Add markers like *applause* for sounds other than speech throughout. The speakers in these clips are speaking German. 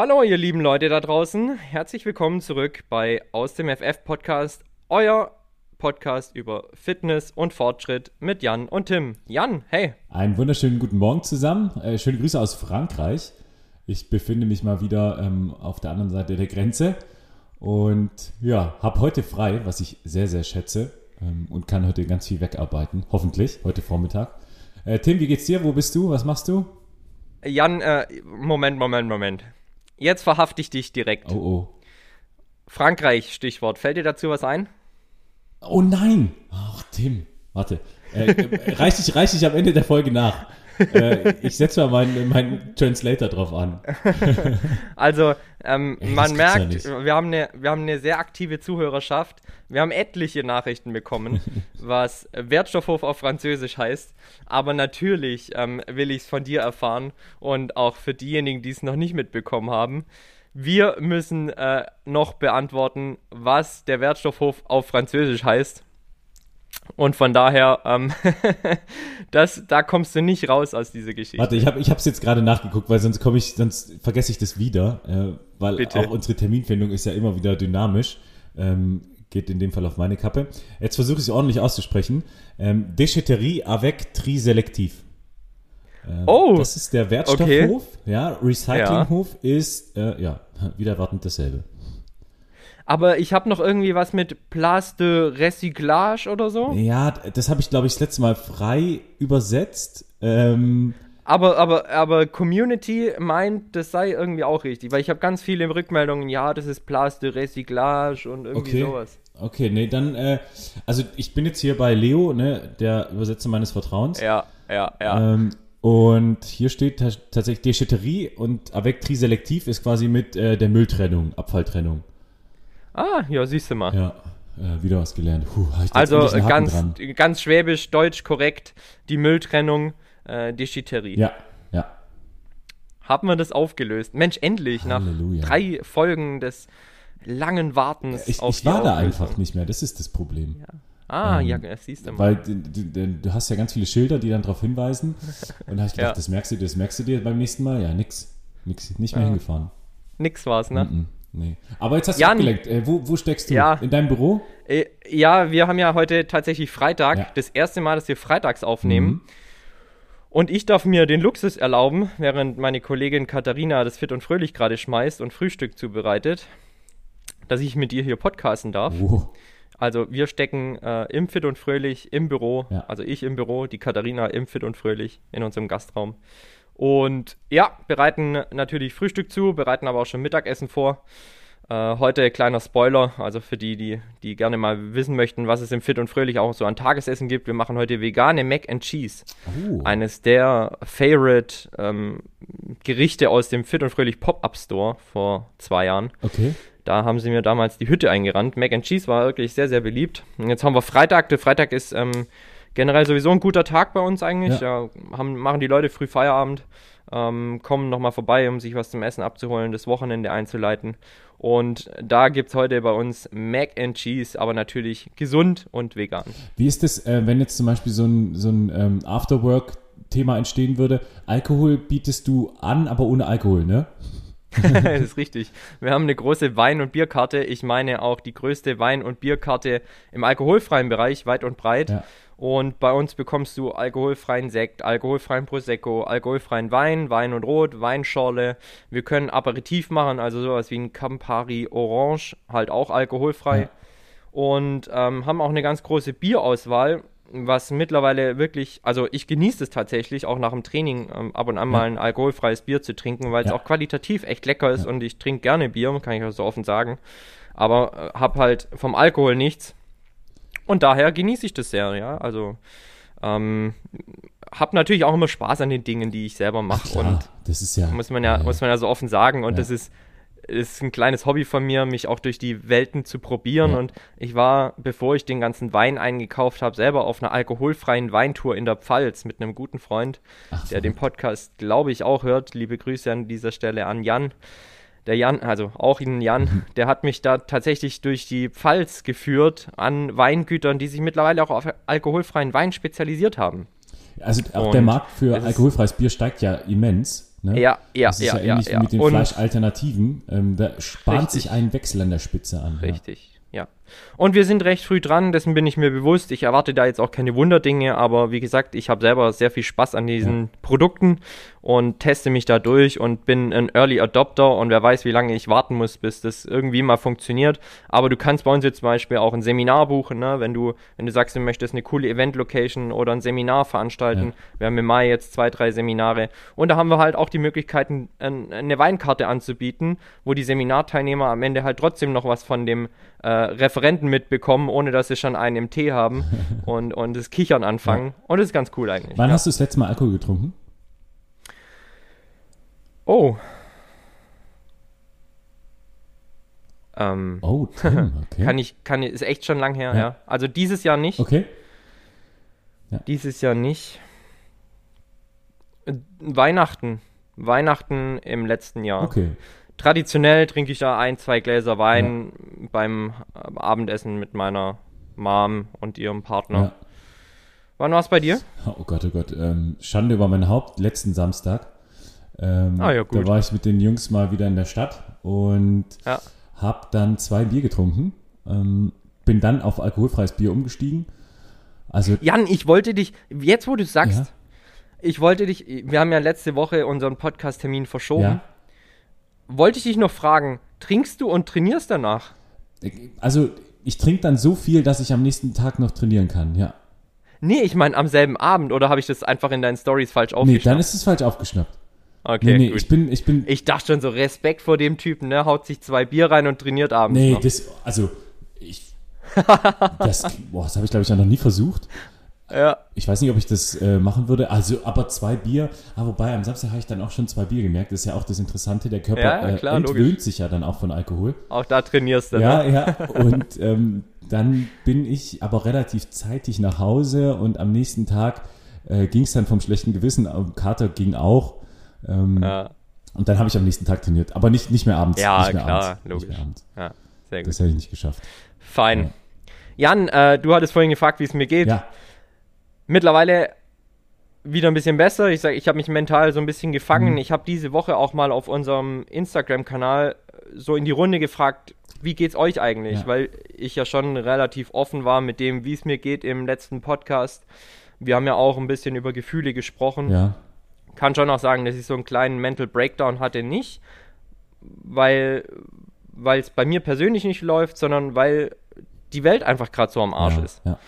Hallo, ihr lieben Leute da draußen. Herzlich willkommen zurück bei Aus dem FF Podcast, euer Podcast über Fitness und Fortschritt mit Jan und Tim. Jan, hey. Einen wunderschönen guten Morgen zusammen. Äh, schöne Grüße aus Frankreich. Ich befinde mich mal wieder ähm, auf der anderen Seite der Grenze und ja, habe heute frei, was ich sehr, sehr schätze ähm, und kann heute ganz viel wegarbeiten. Hoffentlich, heute Vormittag. Äh, Tim, wie geht's dir? Wo bist du? Was machst du? Jan, äh, Moment, Moment, Moment. Jetzt verhafte ich dich direkt. Oh, oh. Frankreich, Stichwort. Fällt dir dazu was ein? Oh nein! Ach, Tim, warte. Äh, äh, reich, dich, reich dich am Ende der Folge nach. Äh, ich setze mal meinen mein Translator drauf an. *laughs* Also, ähm, Ey, man ja merkt, nicht. wir haben, eine, wir haben eine sehr aktive Zuhörerschaft. Wir haben etliche Nachrichten bekommen, *laughs* was Wertstoffhof auf Französisch heißt. Aber natürlich ähm, will ich es von dir erfahren und auch für diejenigen, die es noch nicht mitbekommen haben. Wir müssen äh, noch beantworten, was der Wertstoffhof auf Französisch heißt. Und von daher, ähm, *laughs* das, da kommst du nicht raus aus dieser Geschichte. Warte, ich habe es jetzt gerade nachgeguckt, weil sonst komme ich, sonst vergesse ich das wieder, äh, weil Bitte. auch unsere Terminfindung ist ja immer wieder dynamisch. Ähm, geht in dem Fall auf meine Kappe. Jetzt versuche ich es ordentlich auszusprechen. Ähm, Déchetterie avec tri sélectif. Ähm, Oh, Das ist der Wertstoffhof. Ja, Recyclinghof ist, äh, ja, *laughs* wieder erwartend dasselbe. Aber ich habe noch irgendwie was mit Place de Recyclage oder so. Ja, das habe ich, glaube ich, das letzte Mal frei übersetzt. Ähm, Aber, aber, aber Community meint, das sei irgendwie auch richtig, weil ich habe ganz viele Rückmeldungen, ja, das ist Place de Recyclage und irgendwie Okay. sowas. Okay, nee, dann, äh, also ich bin jetzt hier bei Leo, ne, der Übersetzer meines Vertrauens. Ja, ja, ja. Ähm, und hier steht ta- tatsächlich Déchetterie und avec tri sélectif ist quasi mit äh, der Mülltrennung, Abfalltrennung. Ah, ja, siehst du mal. Ja, äh, wieder was gelernt. Puh, da also ganz, dran. ganz schwäbisch, deutsch korrekt, die Mülltrennung, äh, Déchetterie. Ja, ja. Haben wir das aufgelöst? Mensch, endlich, Halleluja. nach drei Folgen des langen Wartens Ich, auf ich war da Auflösung. einfach nicht mehr, das ist das Problem. Ah, Ähm, ja, das siehst du mal. Weil du, du, du hast ja ganz viele Schilder, die dann darauf hinweisen. Und da habe ich gedacht, *laughs* Ja. das merkst du dir, das merkst du dir beim nächsten Mal. Ja, nix. Nix, nicht mehr Ja. hingefahren. Nix war's, ne? Mm, Nee. Aber jetzt hast du Jan. abgelenkt. Äh, wo, wo steckst du? Ja. In deinem Büro? Äh, Ja, wir haben ja heute tatsächlich Freitag, Ja. das erste Mal, dass wir freitags aufnehmen. Mhm. Und ich darf mir den Luxus erlauben, während meine Kollegin Katharina das Fit und Fröhlich gerade schmeißt und Frühstück zubereitet, dass ich mit dir hier podcasten darf. Wo? Also wir stecken äh, im Fit und Fröhlich im Büro, Ja. also ich im Büro, die Katharina im Fit und Fröhlich in unserem Gastraum. Und ja, bereiten natürlich Frühstück zu, bereiten aber auch schon Mittagessen vor. Äh, heute kleiner Spoiler, also für die, die, die gerne mal wissen möchten, was es im Fit und Fröhlich auch so an Tagesessen gibt. Wir machen heute vegane Mac and Cheese. Oh. Eines der Favorite ähm, Gerichte aus dem Fit und Fröhlich Pop-Up Store vor zwei Jahren. Okay. Da haben sie mir damals die Hütte eingerannt. Mac and Cheese war wirklich sehr, sehr beliebt. Und jetzt haben wir Freitag. Der Freitag ist ähm, generell sowieso ein guter Tag bei uns eigentlich. Ja. haben, machen die Leute früh Feierabend, ähm, kommen nochmal vorbei, um sich was zum Essen abzuholen, das Wochenende einzuleiten. Und da gibt es heute bei uns Mac and Cheese, aber natürlich gesund und vegan. Wie ist das, äh, wenn jetzt zum Beispiel so ein, so ein ähm, Afterwork-Thema entstehen würde? Alkohol bietest du an, aber ohne Alkohol, ne? *laughs* das ist richtig. Wir haben eine große Wein- und Bierkarte. Ich meine auch die größte Wein- und Bierkarte im alkoholfreien Bereich, weit und breit. Ja. Und bei uns bekommst du alkoholfreien Sekt, alkoholfreien Prosecco, alkoholfreien Wein, Wein und Rot, Weinschorle. Wir können Aperitif machen, also sowas wie ein Campari Orange, halt auch alkoholfrei. Ja. Und ähm, haben auch eine ganz große Bierauswahl, was mittlerweile wirklich, also ich genieße es tatsächlich, auch nach dem Training ähm, ab und an mal ein alkoholfreies Bier zu trinken, weil es ja. auch qualitativ echt lecker ist und ich trinke gerne Bier, kann ich auch so offen sagen. Aber äh, habe halt vom Alkohol nichts und daher genieße ich das sehr, ja. Also ähm, habe natürlich auch immer Spaß an den Dingen, die ich selber mache. Und das ist ja. Muss man ja, ja, muss man ja so offen sagen. Und ja. das ist, ist ein kleines Hobby von mir, mich auch durch die Welten zu probieren. Ja. Und ich war, bevor ich den ganzen Wein eingekauft habe, selber auf einer alkoholfreien Weintour in der Pfalz mit einem guten Freund, Ach, der den Podcast, glaube ich, auch hört. Liebe Grüße an dieser Stelle an Jan der Jan, also auch ihn Jan, mhm. der hat mich da tatsächlich durch die Pfalz geführt an Weingütern, die sich mittlerweile auch auf alkoholfreien Wein spezialisiert haben. Also auch Und der Markt für alkoholfreies Bier steigt ja immens. Ne? Ja, ja, das ist ja, ja, ähnlich ja, wie mit den Fleischalternativen. Ähm, da spart richtig. sich ein Wechsel an der Spitze an. Richtig. Ja. Und wir sind recht früh dran, dessen bin ich mir bewusst. Ich erwarte da jetzt auch keine Wunderdinge, aber wie gesagt, ich habe selber sehr viel Spaß an diesen ja. Produkten und teste mich da durch und bin ein Early Adopter und wer weiß, wie lange ich warten muss, bis das irgendwie mal funktioniert. Aber du kannst bei uns jetzt zum Beispiel auch ein Seminar buchen, ne? wenn du, wenn du sagst, du möchtest eine coole Event-Location oder ein Seminar veranstalten. Ja. Wir haben im Mai jetzt zwei, drei Seminare und da haben wir halt auch die Möglichkeiten, eine Weinkarte anzubieten, wo die Seminarteilnehmer am Ende halt trotzdem noch was von dem äh, Referenten mitbekommen, ohne dass sie schon einen im Tee haben *laughs* und, und das Kichern anfangen. Ja. Und das ist ganz cool eigentlich. Wann ja. hast du das letzte Mal Alkohol getrunken? Oh. Ähm, oh, *laughs* Tim, okay. kann ich, kann ist echt schon lang her, ja. ja. Also dieses Jahr nicht. Okay. Ja. Dieses Jahr nicht. Weihnachten. Weihnachten im letzten Jahr. Okay. Traditionell trinke ich da ein, zwei Gläser Wein ja. beim Abendessen mit meiner Mom und ihrem Partner. Wann war es bei dir? Oh Gott, oh Gott. Ähm, Schande über mein Haupt, letzten Samstag. Ähm, ah, ja, gut. Da war ich mit den Jungs mal wieder in der Stadt und ja. habe dann zwei Bier getrunken. Ähm, bin dann auf alkoholfreies Bier umgestiegen. Also, Jan, ich wollte dich, jetzt wo du sagst, ja. ich wollte dich, wir haben ja letzte Woche unseren Podcast-Termin verschoben. Ja. Wollte ich dich noch fragen, trinkst du und trainierst danach? Also, ich trinke dann so viel, dass ich am nächsten Tag noch trainieren kann, ja. Nee, ich meine am selben Abend oder habe ich das einfach in deinen Stories falsch aufgeschnappt? Nee, dann ist es falsch aufgeschnappt. Okay, nee, nee, gut. ich bin, ich bin. Ich dachte schon so Respekt vor dem Typen, ne? Haut sich zwei Bier rein und trainiert abends. Nee, noch. das, also, ich. das, *laughs* boah, das habe ich glaube ich ja noch nie versucht. Ja. Ich weiß nicht, ob ich das äh, machen würde. Also, aber zwei Bier. Ah, wobei, am Samstag habe ich dann auch schon zwei Bier gemerkt. Das ist ja auch das Interessante. Der Körper ja, klar, äh, entwöhnt logisch. sich ja dann auch von Alkohol. Auch da trainierst du. Ja, ne? ja. *laughs* Und ähm, dann bin ich aber relativ zeitig nach Hause und am nächsten Tag äh, ging es dann vom schlechten Gewissen. Kater ging auch. Ähm, ja. Und dann habe ich am nächsten Tag trainiert. Aber nicht, nicht mehr abends. Ja, nicht mehr klar, abends, logisch. Ja, sehr gut. Das hätte ich nicht geschafft. Fein. Ja. Jan, äh, du hattest vorhin gefragt, wie es mir geht. Ja. Mittlerweile wieder ein bisschen besser. Ich sage, ich habe mich mental so ein bisschen gefangen. Mhm. Ich habe diese Woche auch mal auf unserem Instagram-Kanal so in die Runde gefragt, wie geht's euch eigentlich? Ja. Weil ich ja schon relativ offen war mit dem, wie es mir geht im letzten Podcast. Wir haben ja auch ein bisschen über Gefühle gesprochen. Ja kann schon auch sagen, dass ich so einen kleinen Mental Breakdown hatte, nicht, weil es bei mir persönlich nicht läuft, sondern weil die Welt einfach gerade so am Arsch ja, ist. Ja.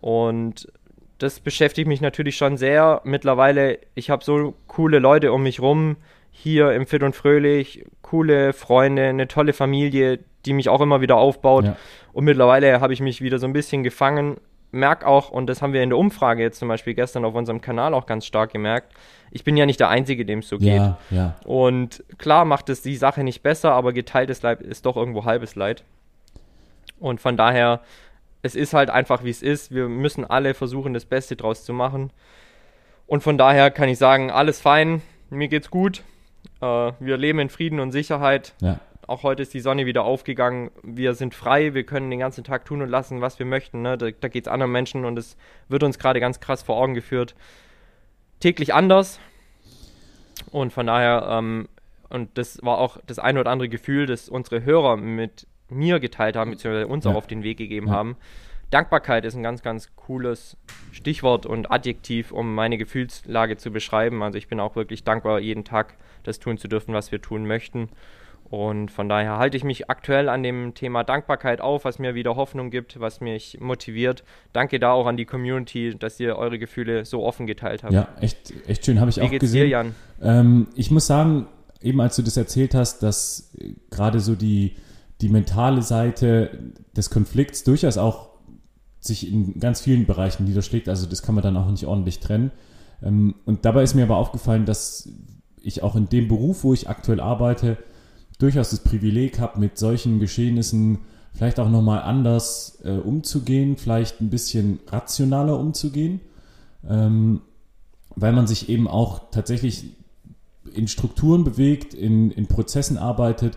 Und das beschäftigt mich natürlich schon sehr. Mittlerweile, ich habe so coole Leute um mich rum, hier im Fit und Fröhlich, coole Freunde, eine tolle Familie, die mich auch immer wieder aufbaut. Ja. Und mittlerweile habe ich mich wieder so ein bisschen gefangen. Merk auch, und das haben wir in der Umfrage jetzt zum Beispiel gestern auf unserem Kanal auch ganz stark gemerkt, ich bin ja nicht der Einzige, dem es so geht. Ja, ja. Und klar macht es die Sache nicht besser, aber geteiltes Leid ist doch irgendwo halbes Leid. Und von daher, es ist halt einfach, wie es ist. Wir müssen alle versuchen, das Beste draus zu machen. Und von daher kann ich sagen, alles fein, mir geht's gut. Äh, wir leben in Frieden und Sicherheit. Ja. Auch heute ist die Sonne wieder aufgegangen. Wir sind frei, wir können den ganzen Tag tun und lassen, was wir möchten. Ne? Da, da geht es anderen Menschen und es wird uns gerade ganz krass vor Augen geführt täglich anders. Und von daher, ähm, und das war auch das ein oder andere Gefühl, das unsere Hörer mit mir geteilt haben, beziehungsweise uns ja. auch auf den Weg gegeben ja. haben. Dankbarkeit ist ein ganz, ganz cooles Stichwort und Adjektiv, um meine Gefühlslage zu beschreiben. Also ich bin auch wirklich dankbar, jeden Tag das tun zu dürfen, was wir tun möchten. Und von daher halte ich mich aktuell an dem Thema Dankbarkeit auf, was mir wieder Hoffnung gibt, was mich motiviert. Danke da auch an die Community, dass ihr eure Gefühle so offen geteilt habt. Ja, echt, echt schön, habe ich Wie auch geht's gesehen. Dir, Jan? Ähm, ich muss sagen, eben als du das erzählt hast, dass gerade so die, die mentale Seite des Konflikts durchaus auch sich in ganz vielen Bereichen niederschlägt. Also das kann man dann auch nicht ordentlich trennen. Ähm, und dabei ist mir aber aufgefallen, dass ich auch in dem Beruf, wo ich aktuell arbeite, durchaus das Privileg habe, mit solchen Geschehnissen vielleicht auch nochmal anders äh, umzugehen, vielleicht ein bisschen rationaler umzugehen, ähm, weil man sich eben auch tatsächlich in Strukturen bewegt, in, in Prozessen arbeitet,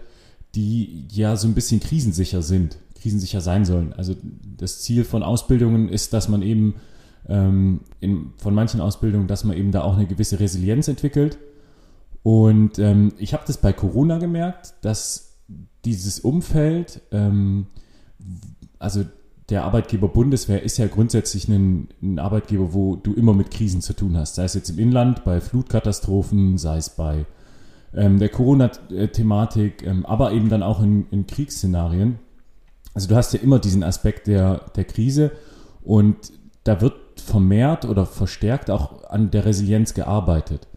die ja so ein bisschen krisensicher sind, krisensicher sein sollen. Also das Ziel von Ausbildungen ist, dass man eben ähm, in, von manchen Ausbildungen, dass man eben da auch eine gewisse Resilienz entwickelt und ähm, ich habe das bei Corona gemerkt, dass dieses Umfeld, ähm, also der Arbeitgeber Bundeswehr ist ja grundsätzlich ein, ein, Arbeitgeber, wo du immer mit Krisen zu tun hast. Sei es jetzt im Inland, bei Flutkatastrophen, sei es bei ähm, der Corona-Thematik, ähm, aber eben dann auch in, in, Kriegsszenarien. Also du hast ja immer diesen Aspekt der, der Krise und da wird vermehrt oder verstärkt auch an der Resilienz gearbeitet.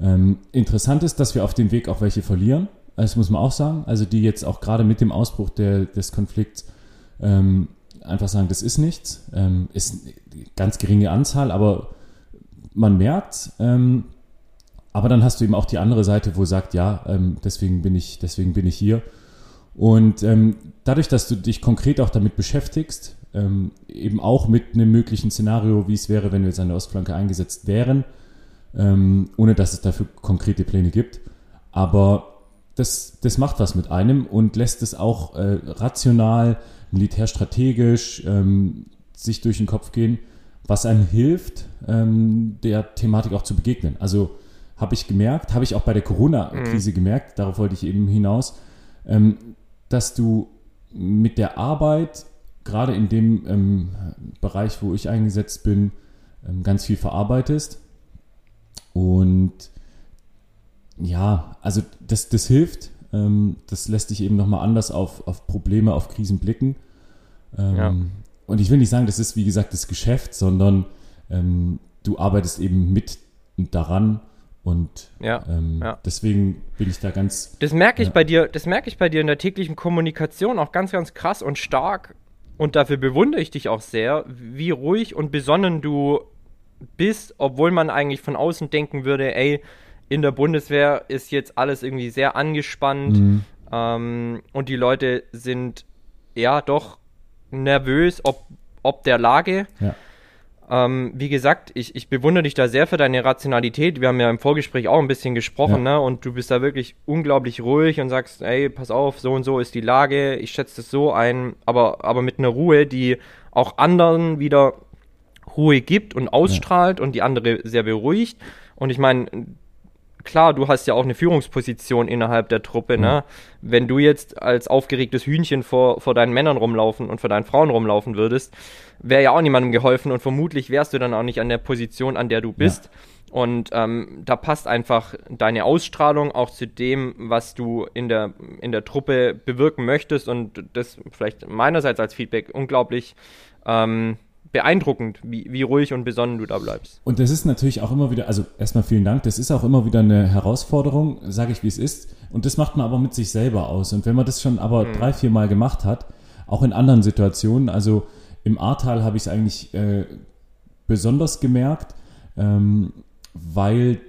Ähm, interessant ist, dass wir auf dem Weg auch welche verlieren. Das muss man auch sagen. Also die jetzt auch gerade mit dem Ausbruch der, des Konflikts ähm, einfach sagen, das ist nichts. Ähm, ist eine ganz geringe Anzahl, aber man merkt. Ähm, aber dann hast du eben auch die andere Seite, wo sagt, ja, ähm, deswegen bin ich, deswegen bin ich hier. Und ähm, dadurch, dass du dich konkret auch damit beschäftigst, eben auch mit einem möglichen Szenario, wie es wäre, wenn wir jetzt an der Ostflanke eingesetzt wären, ähm, ohne dass es dafür konkrete Pläne gibt. Aber das, das macht was mit einem und lässt es auch äh, rational, militärstrategisch ähm, sich durch den Kopf gehen, was einem hilft, ähm, der Thematik auch zu begegnen. Also habe ich gemerkt, habe ich auch bei der Corona-Krise mhm. gemerkt, darauf wollte ich eben hinaus, ähm, dass du mit der Arbeit, gerade in dem ähm, Bereich, wo ich eingesetzt bin, ähm, ganz viel verarbeitest und ja, also das, das hilft. Ähm, das lässt dich eben nochmal anders auf, auf Probleme, auf Krisen blicken. Ähm, ja. Und ich will nicht sagen, das ist wie gesagt das Geschäft, sondern ähm, du arbeitest eben mit daran und ja, ähm, ja. deswegen bin ich da ganz. Das merke ich bei dir, das merke ich bei dir in der täglichen Kommunikation auch ganz, ganz krass und stark. Und dafür bewundere ich dich auch sehr, wie ruhig und besonnen du bist, obwohl man eigentlich von außen denken würde, ey, in der Bundeswehr ist jetzt alles irgendwie sehr angespannt mhm. ähm, und die Leute sind ja doch nervös, ob, ob der Lage. Ja. Ähm, wie gesagt, ich, ich bewundere dich da sehr für deine Rationalität. Wir haben ja im Vorgespräch auch ein bisschen gesprochen, ja. ne? Und du bist da wirklich unglaublich ruhig und sagst, ey, pass auf, so und so ist die Lage, ich schätze das so ein, aber, aber mit einer Ruhe, die auch anderen wieder Ruhe gibt und ausstrahlt ja. und die andere sehr beruhigt. Und ich meine, klar, du hast ja auch eine Führungsposition innerhalb der Truppe, mhm. ne? Wenn du jetzt als aufgeregtes Hühnchen vor, vor deinen Männern rumlaufen und vor deinen Frauen rumlaufen würdest, wäre ja auch niemandem geholfen und vermutlich wärst du dann auch nicht an der Position, an der du bist. Ja. Und ähm, da passt einfach deine Ausstrahlung auch zu dem, was du in der, in der Truppe bewirken möchtest und das vielleicht meinerseits als Feedback unglaublich ähm, beeindruckend, wie, wie ruhig und besonnen du da bleibst. Und das ist natürlich auch immer wieder, also erstmal vielen Dank, das ist auch immer wieder eine Herausforderung, sage ich wie es ist. Und das macht man aber mit sich selber aus. Und wenn man das schon aber mhm. drei, vier Mal gemacht hat, auch in anderen Situationen, also im Ahrtal habe ich es eigentlich äh, besonders gemerkt, ähm, weil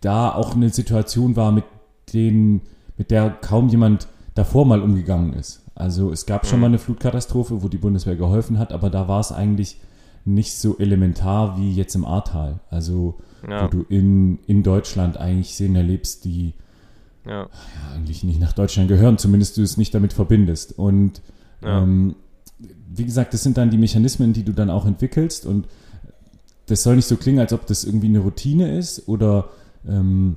da auch eine Situation war, mit, denen, mit der kaum jemand davor mal umgegangen ist. Also es gab schon mhm. mal eine Flutkatastrophe, wo die Bundeswehr geholfen hat, aber da war es eigentlich nicht so elementar wie jetzt im Ahrtal. Also ja. wo du in, in Deutschland eigentlich Szenen erlebst, die ja. Ja, eigentlich nicht nach Deutschland gehören, zumindest du es nicht damit verbindest. Und ähm, wie gesagt, das sind dann die Mechanismen, die du dann auch entwickelst und das soll nicht so klingen, als ob das irgendwie eine Routine ist oder ähm,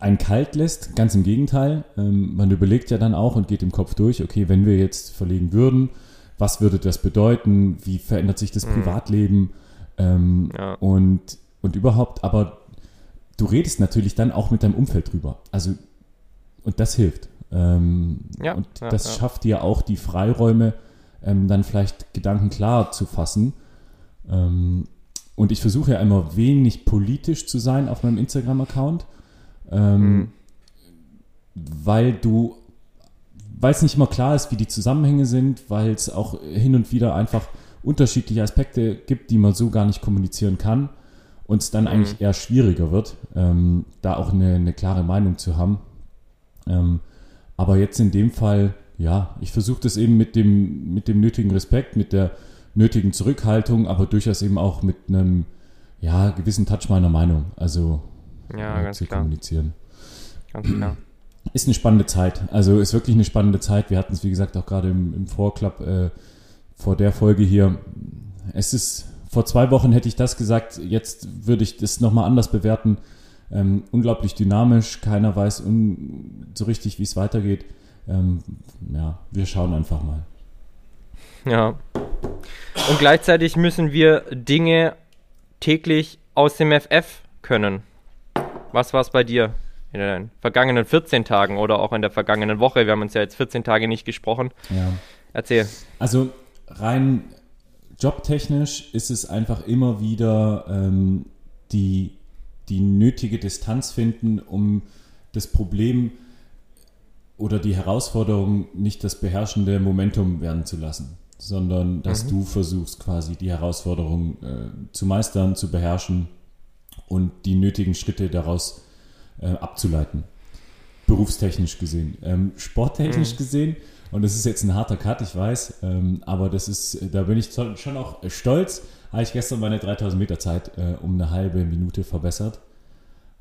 einen kalt lässt. Ganz im Gegenteil. Ähm, man überlegt ja dann auch und geht im Kopf durch, okay, wenn wir jetzt verlegen würden, was würde das bedeuten? Wie verändert sich das mhm. Privatleben? Ähm, ja. und, und überhaupt, aber du redest natürlich dann auch mit deinem Umfeld drüber. Also, und das hilft. Ähm, ja, und ja, das schafft dir auch die Freiräume, ähm, dann vielleicht Gedanken klar zu fassen. Ähm, und ich versuche ja immer wenig politisch zu sein auf meinem Instagram-Account, ähm, mhm. weil du, weil es nicht immer klar ist, wie die Zusammenhänge sind, weil es auch hin und wieder einfach unterschiedliche Aspekte gibt, die man so gar nicht kommunizieren kann und es dann mhm. eigentlich eher schwieriger wird, ähm, da auch eine, eine, klare Meinung zu haben. Ähm, aber jetzt in dem Fall, ja, ich versuche das eben mit dem, mit dem nötigen Respekt, mit der nötigen Zurückhaltung, aber durchaus eben auch mit einem ja, gewissen Touch meiner Meinung, also ja, äh, zu klar. kommunizieren. Ganz klar. *clears throat* Ist eine spannende Zeit. Also ist wirklich eine spannende Zeit. Wir hatten es, wie gesagt, auch gerade im, im Vorclub äh, vor der Folge hier. Es ist, vor zwei Wochen hätte ich das gesagt, jetzt würde ich das nochmal anders bewerten. Ähm, unglaublich dynamisch, keiner weiß un so richtig, wie es weitergeht. Ähm, ja, wir schauen einfach mal. Ja. Und gleichzeitig müssen wir Dinge täglich aus dem FF können. Was war es bei dir in den vergangenen 14 Tagen oder auch in der vergangenen Woche? Wir haben uns ja jetzt 14 Tage nicht gesprochen. Ja. Erzähl. Also rein jobtechnisch ist es einfach immer wieder ähm, die, die nötige Distanz finden, um das Problem oder die Herausforderung nicht das beherrschende Momentum werden zu lassen sondern dass mhm. du versuchst quasi die Herausforderung äh, zu meistern, zu beherrschen und die nötigen Schritte daraus äh, abzuleiten. Berufstechnisch gesehen. Ähm, sporttechnisch mhm. gesehen, und das ist jetzt ein harter Cut, ich weiß, ähm, aber das ist, da bin ich schon auch stolz, habe ich gestern meine 3000 Meter Zeit äh, um eine halbe Minute verbessert.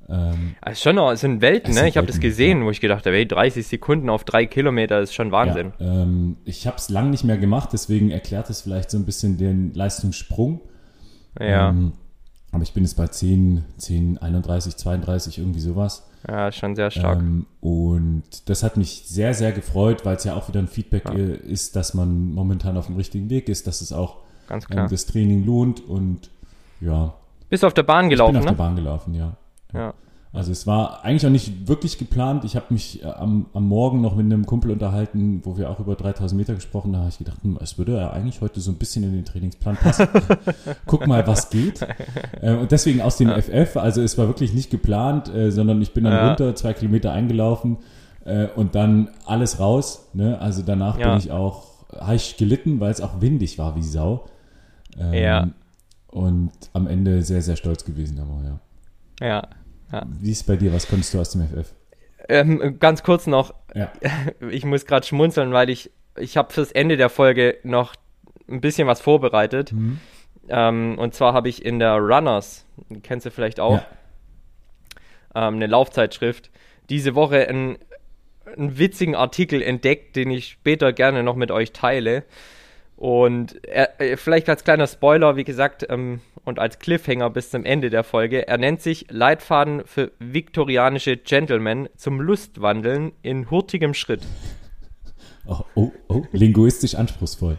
Ähm, also schon noch, es sind Welten, ne? Ich habe das gesehen, ja. wo ich gedacht habe, hey, 30 Sekunden auf drei Kilometer ist schon Wahnsinn. Ja, ähm, ich habe es lang nicht mehr gemacht, deswegen erklärt es vielleicht so ein bisschen den Leistungssprung. Ja. Ähm, aber ich bin jetzt bei 10, 10, 31, 32, irgendwie sowas. Ja, schon sehr stark. Ähm, und das hat mich sehr, sehr gefreut, weil es ja auch wieder ein Feedback ja. ist, dass man momentan auf dem richtigen Weg ist, dass es auch ähm, das Training lohnt und ja. Bist du auf der Bahn gelaufen? Ich bin auf ne? der Bahn gelaufen, ja. Ja. Also es war eigentlich auch nicht wirklich geplant. Ich habe mich äh, am, am Morgen noch mit einem Kumpel unterhalten, wo wir auch über 3000 Meter gesprochen haben. Da habe ich gedacht, hm, es würde ja eigentlich heute so ein bisschen in den Trainingsplan passen. *laughs* Guck mal, was geht. Äh, und deswegen aus dem ja. FF, also es war wirklich nicht geplant, äh, sondern ich bin dann ja. runter, zwei Kilometer eingelaufen und dann alles raus. Ne? Also danach ja. bin ich auch, habe ich gelitten, weil es auch windig war wie Sau. Ähm, ja. Und am Ende sehr, sehr stolz gewesen, aber ja. Ja, ja. Wie ist es bei dir? Was konntest du aus dem FF? Ähm, ganz kurz noch. Ja. *laughs* Ich muss gerade schmunzeln, weil ich, ich habe fürs Ende der Folge noch ein bisschen was vorbereitet. Mhm. Ähm, und zwar habe ich in der Runners, kennst du vielleicht auch, ja. ähm, eine Laufzeitschrift, diese Woche einen, einen witzigen Artikel entdeckt, den ich später gerne noch mit euch teile. Und er, äh, vielleicht als kleiner Spoiler, wie gesagt, ähm, und als Cliffhanger bis zum Ende der Folge, er nennt sich Leitfaden für viktorianische Gentlemen zum Lustwandeln in hurtigem Schritt. Oh, oh, oh linguistisch anspruchsvoll.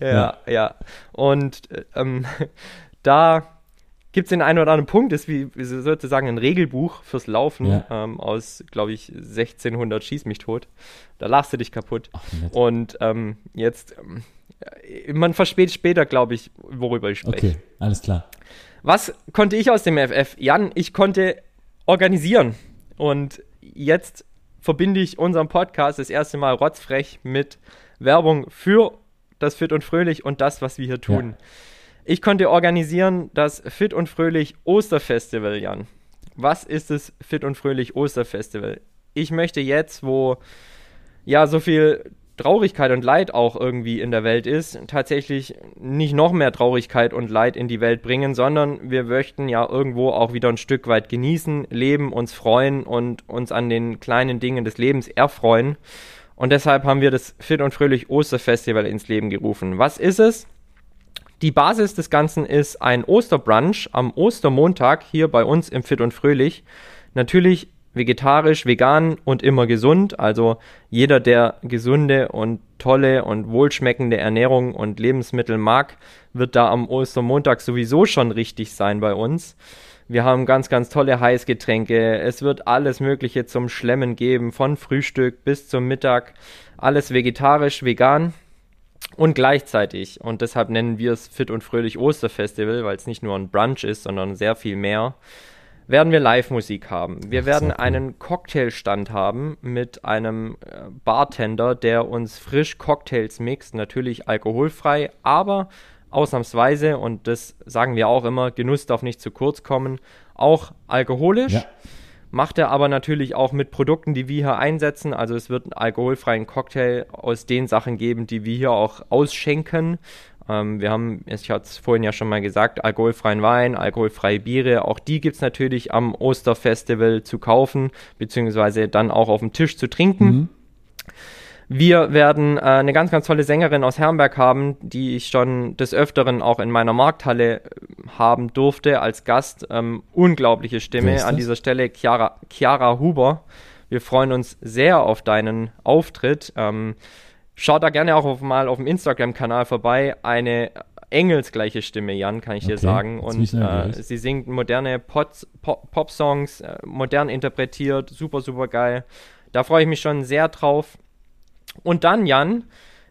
ja, ja, ja. Und ähm, *laughs* da gibt es den einen oder anderen Punkt, ist wie, wie sozusagen ein Regelbuch fürs Laufen ja. ähm, aus, glaube ich, 1600 Schieß mich tot. Da lachst du dich kaputt. Ach, und ähm, jetzt ähm, man versteht später, glaube ich, worüber ich spreche. Okay, alles klar. Was konnte ich aus dem FF? Jan, ich konnte organisieren. Und jetzt verbinde ich unseren Podcast das erste Mal rotzfrech mit Werbung für das Fit und Fröhlich und das, was wir hier tun. Ja. Ich konnte organisieren das Fit und Fröhlich Osterfestival, Jan. Was ist das Fit und Fröhlich Osterfestival? Ich möchte jetzt, wo ja so viel Traurigkeit und Leid auch irgendwie in der Welt ist, tatsächlich nicht noch mehr Traurigkeit und Leid in die Welt bringen, sondern wir möchten ja irgendwo auch wieder ein Stück weit genießen, leben, uns freuen und uns an den kleinen Dingen des Lebens erfreuen. Und deshalb haben wir das Fit und Fröhlich Osterfestival ins Leben gerufen. Was ist es? Die Basis des Ganzen ist ein Osterbrunch am Ostermontag hier bei uns im Fit und Fröhlich. Natürlich vegetarisch, vegan und immer gesund. Also jeder, der gesunde und tolle und wohlschmeckende Ernährung und Lebensmittel mag, wird da am Ostermontag sowieso schon richtig sein bei uns. Wir haben ganz, ganz tolle Heißgetränke. Es wird alles Mögliche zum Schlemmen geben, von Frühstück bis zum Mittag. Alles vegetarisch, vegan. Und gleichzeitig, und deshalb nennen wir es Fit und Fröhlich Osterfestival, weil es nicht nur ein Brunch ist, sondern sehr viel mehr, werden wir Live-Musik haben. Wir werden einen Cocktailstand haben mit einem äh, Bartender, der uns frisch Cocktails mixt, natürlich alkoholfrei, aber ausnahmsweise, und das sagen wir auch immer, Genuss darf nicht zu kurz kommen, auch alkoholisch. Ja. Macht er aber natürlich auch mit Produkten, die wir hier einsetzen. Also es wird einen alkoholfreien Cocktail aus den Sachen geben, die wir hier auch ausschenken. Ähm, wir haben, ich hatte es vorhin ja schon mal gesagt, alkoholfreien Wein, alkoholfreie Biere. Auch die gibt es natürlich am Osterfestival zu kaufen, beziehungsweise dann auch auf dem Tisch zu trinken. Mhm. Wir werden äh, eine ganz, ganz tolle Sängerin aus Herrenberg haben, die ich schon des Öfteren auch in meiner Markthalle äh, haben durfte als Gast. Ähm, unglaubliche Stimme. An dieser Stelle Chiara, Chiara Huber. Wir freuen uns sehr auf deinen Auftritt. Ähm, schaut da gerne auch auf, mal auf dem Instagram-Kanal vorbei. Eine engelsgleiche Stimme, Jan, kann ich okay, dir sagen. Und äh, sie singt moderne Pop-Songs, äh, modern interpretiert, super, super geil. Da freue ich mich schon sehr drauf. Und dann, Jan,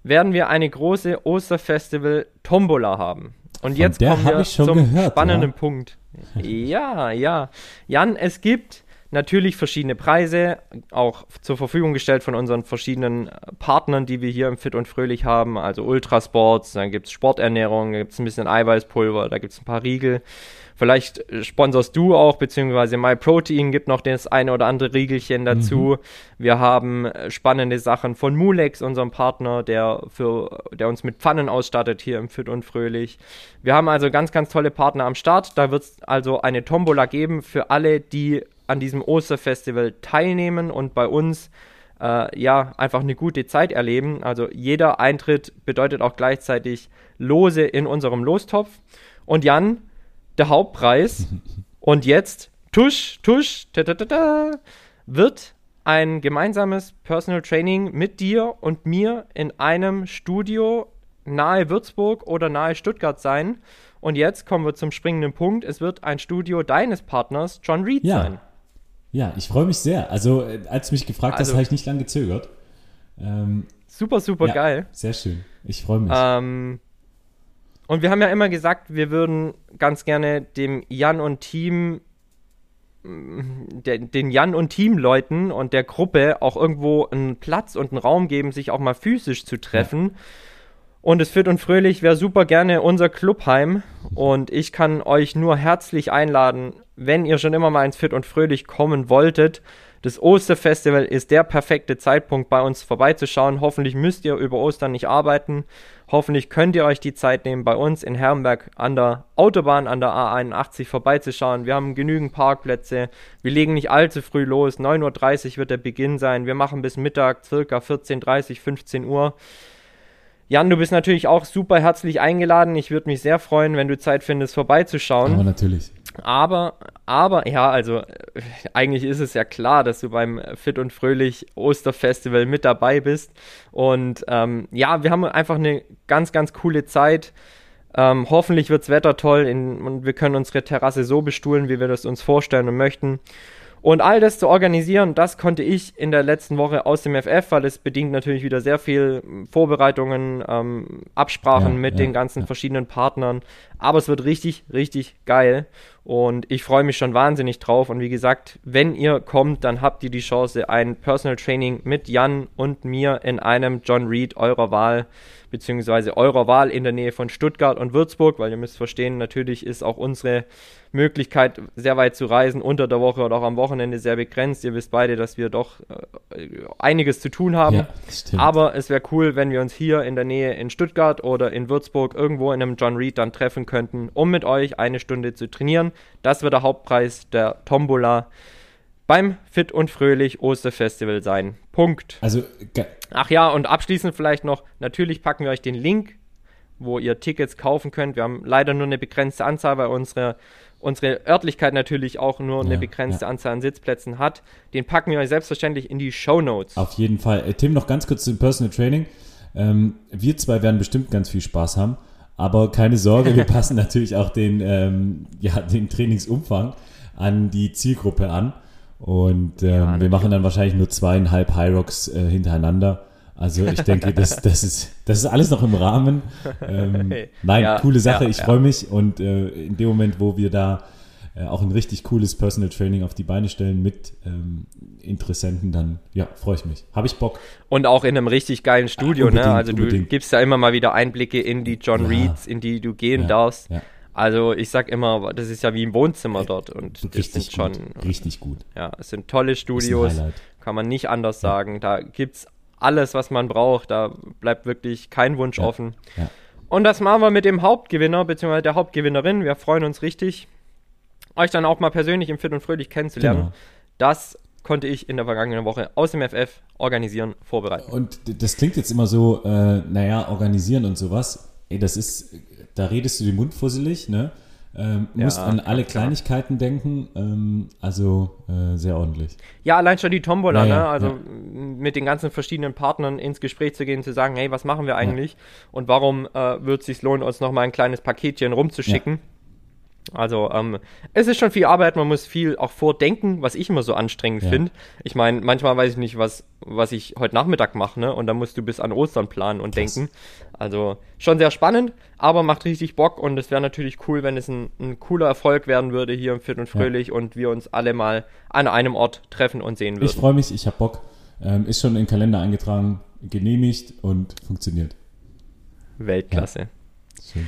werden wir eine große Osterfestival Tombola haben. Und Von jetzt kommen wir zum gehört, spannenden ja. Punkt. Ja, ja. Jan, es gibt natürlich verschiedene Preise, auch zur Verfügung gestellt von unseren verschiedenen Partnern, die wir hier im Fit und Fröhlich haben. Also Ultrasports, dann gibt es Sporternährung, da gibt es ein bisschen Eiweißpulver, da gibt es ein paar Riegel. Vielleicht äh, sponsorst du auch, beziehungsweise MyProtein gibt noch das eine oder andere Riegelchen dazu. Mhm. Wir haben äh, spannende Sachen von Mulex, unserem Partner, der, für, der uns mit Pfannen ausstattet hier im Fit und Fröhlich. Wir haben also ganz, ganz tolle Partner am Start. Da wird es also eine Tombola geben für alle, die an diesem Osterfestival teilnehmen und bei uns äh, ja einfach eine gute Zeit erleben. Also jeder Eintritt bedeutet auch gleichzeitig Lose in unserem Lostopf. Und Jan, der Hauptpreis. *laughs* Und jetzt, tusch, tusch, ta, ta, ta, ta, wird ein gemeinsames Personal Training mit dir und mir in einem Studio nahe Würzburg oder nahe Stuttgart sein. Und jetzt kommen wir zum springenden Punkt. Es wird ein Studio deines Partners, John Reed, ja. sein. Ja, ich freue mich sehr. Also, äh, als du mich gefragt also, hast, habe ich nicht lange gezögert. Ähm, super, super ja, geil. Sehr schön. Ich freue mich. Ähm, und wir haben ja immer gesagt, wir würden ganz gerne dem Jan und Team, den Jan und Team-Leuten und der Gruppe auch irgendwo einen Platz und einen Raum geben, sich auch mal physisch zu treffen. Ja. Und es Fit und Fröhlich wäre super gerne unser Clubheim. Und ich kann euch nur herzlich einladen, wenn ihr schon immer mal ins Fit und Fröhlich kommen wolltet, das Osterfestival ist der perfekte Zeitpunkt, bei uns vorbeizuschauen. Hoffentlich müsst ihr über Ostern nicht arbeiten. Hoffentlich könnt ihr euch die Zeit nehmen, bei uns in Herrenberg an der Autobahn, an der A81 vorbeizuschauen. Wir haben genügend Parkplätze. Wir legen nicht allzu früh los. 9.30 Uhr wird der Beginn sein. Wir machen bis Mittag, circa 14.30 15 Uhr. Jan, du bist natürlich auch super herzlich eingeladen. Ich würde mich sehr freuen, wenn du Zeit findest, vorbeizuschauen. Aber natürlich. Aber, aber, ja, also eigentlich ist es ja klar, dass du beim Fit und Fröhlich Osterfestival mit dabei bist. Und ähm, ja, wir haben einfach eine ganz, ganz coole Zeit. Ähm, hoffentlich das Wetter toll in, und wir können unsere Terrasse so bestuhlen, wie wir das uns vorstellen und möchten. Und all das zu organisieren, das konnte ich in der letzten Woche aus dem FF, weil es bedingt natürlich wieder sehr viel Vorbereitungen, ähm, Absprachen ja, mit ja, den ganzen ja. verschiedenen Partnern. Aber es wird richtig, richtig geil. Und ich freue mich schon wahnsinnig drauf. Und wie gesagt, wenn ihr kommt, dann habt ihr die Chance, ein Personal Training mit Jan und mir in einem John Reed eurer Wahl beziehungsweise eurer Wahl in der Nähe von Stuttgart und Würzburg, weil ihr müsst verstehen, natürlich ist auch unsere Möglichkeit, sehr weit zu reisen, unter der Woche oder auch am Wochenende sehr begrenzt. Ihr wisst beide, dass wir doch äh, einiges zu tun haben. Ja, Aber es wäre cool, wenn wir uns hier in der Nähe in Stuttgart oder in Würzburg irgendwo in einem John Reed dann treffen könnten, um mit euch eine Stunde zu trainieren. Das wird der Hauptpreis der Tombola beim Fit und Fröhlich Osterfestival sein. Punkt. Also, ach ja, und abschließend vielleicht noch, natürlich packen wir euch den Link wo ihr Tickets kaufen könnt. Wir haben leider nur eine begrenzte Anzahl, weil unsere, unsere Örtlichkeit natürlich auch nur eine Ja, begrenzte ja. Anzahl an Sitzplätzen hat. Den packen wir euch selbstverständlich in die Show Notes. Auf jeden Fall. Äh, Tim, noch ganz kurz zum Personal Training. Ähm, wir zwei werden bestimmt ganz viel Spaß haben, aber keine Sorge, wir *laughs* passen natürlich auch den, ähm, ja, den Trainingsumfang an die Zielgruppe an. Und ähm, wir natürlich. machen dann wahrscheinlich nur zweieinhalb High Rocks äh, hintereinander. Also ich denke, das, *laughs* das, ist, das ist alles noch im Rahmen. Ähm, *laughs* nein, Ja, coole Sache, ja, ich ja. freue mich. Und äh, in dem Moment, wo wir da äh, auch ein richtig cooles Personal Training auf die Beine stellen mit ähm, Interessenten, dann ja, freue ich mich. Habe ich Bock. Und auch in einem richtig geilen Studio, Unbedingt, ne? Also du unbedingt. gibst da immer mal wieder Einblicke in die John Ja. Reeds, in die du gehen Ja, darfst. ja. Also ich sag immer, das ist ja wie im Wohnzimmer dort und das Richtig sind schon, gut. Richtig gut. ja, es sind tolle Studios, kann man nicht anders sagen. Da gibt's alles, was man braucht. Da bleibt wirklich kein Wunsch Ja. offen. Ja. Und das machen wir mit dem Hauptgewinner, beziehungsweise der Hauptgewinnerin. Wir freuen uns richtig, euch dann auch mal persönlich im Fit und Fröhlich kennenzulernen. Genau. Das konnte ich in der vergangenen Woche aus dem FF organisieren, vorbereiten. Und das klingt jetzt immer so, äh, naja, organisieren und sowas. Ey, das ist, da redest du den Mund fusselig, ne? Ähm, musst Ja, an alle klar. Kleinigkeiten denken, ähm, also äh, sehr ordentlich. Ja, allein schon die Tombola, Ja, ja, ne? Also mit den ganzen verschiedenen Partnern ins Gespräch zu gehen, zu sagen, hey, was machen wir eigentlich? Und warum äh, wird es sich lohnen, uns nochmal ein kleines Paketchen rumzuschicken? Also, ähm, es ist schon viel Arbeit, man muss viel auch vordenken, was ich immer so anstrengend Ja. finde. Ich meine, manchmal weiß ich nicht, was, was ich heute Nachmittag mache, ne? Und dann musst du bis an Ostern planen und Krass. denken. Also, schon sehr spannend, aber macht richtig Bock und es wäre natürlich cool, wenn es ein, ein cooler Erfolg werden würde hier im Fit und Fröhlich und wir uns alle mal an einem Ort treffen und sehen Ich würden. freue mich, ich habe Bock. Ähm, ist schon in den Kalender eingetragen, genehmigt und funktioniert. Weltklasse. Schön.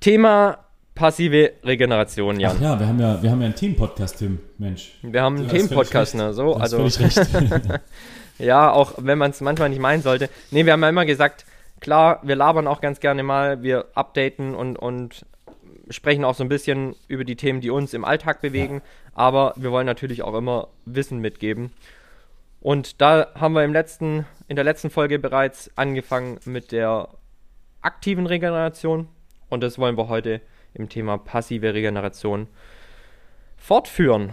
Thema passive Regeneration, Ach Jan. ja, wir haben ja, wir haben ja einen Themenpodcast, Tim. Mensch. Wir haben einen Themenpodcast, ne? So, Du hast also *laughs* ja, auch wenn man es manchmal nicht meinen sollte. Nee, wir haben ja immer gesagt, klar, wir labern auch ganz gerne mal, wir updaten und, und sprechen auch so ein bisschen über die Themen, die uns im Alltag bewegen, aber wir wollen natürlich auch immer Wissen mitgeben. Und da haben wir im letzten, in der letzten Folge bereits angefangen mit der aktiven Regeneration und das wollen wir heute im Thema passive Regeneration fortführen.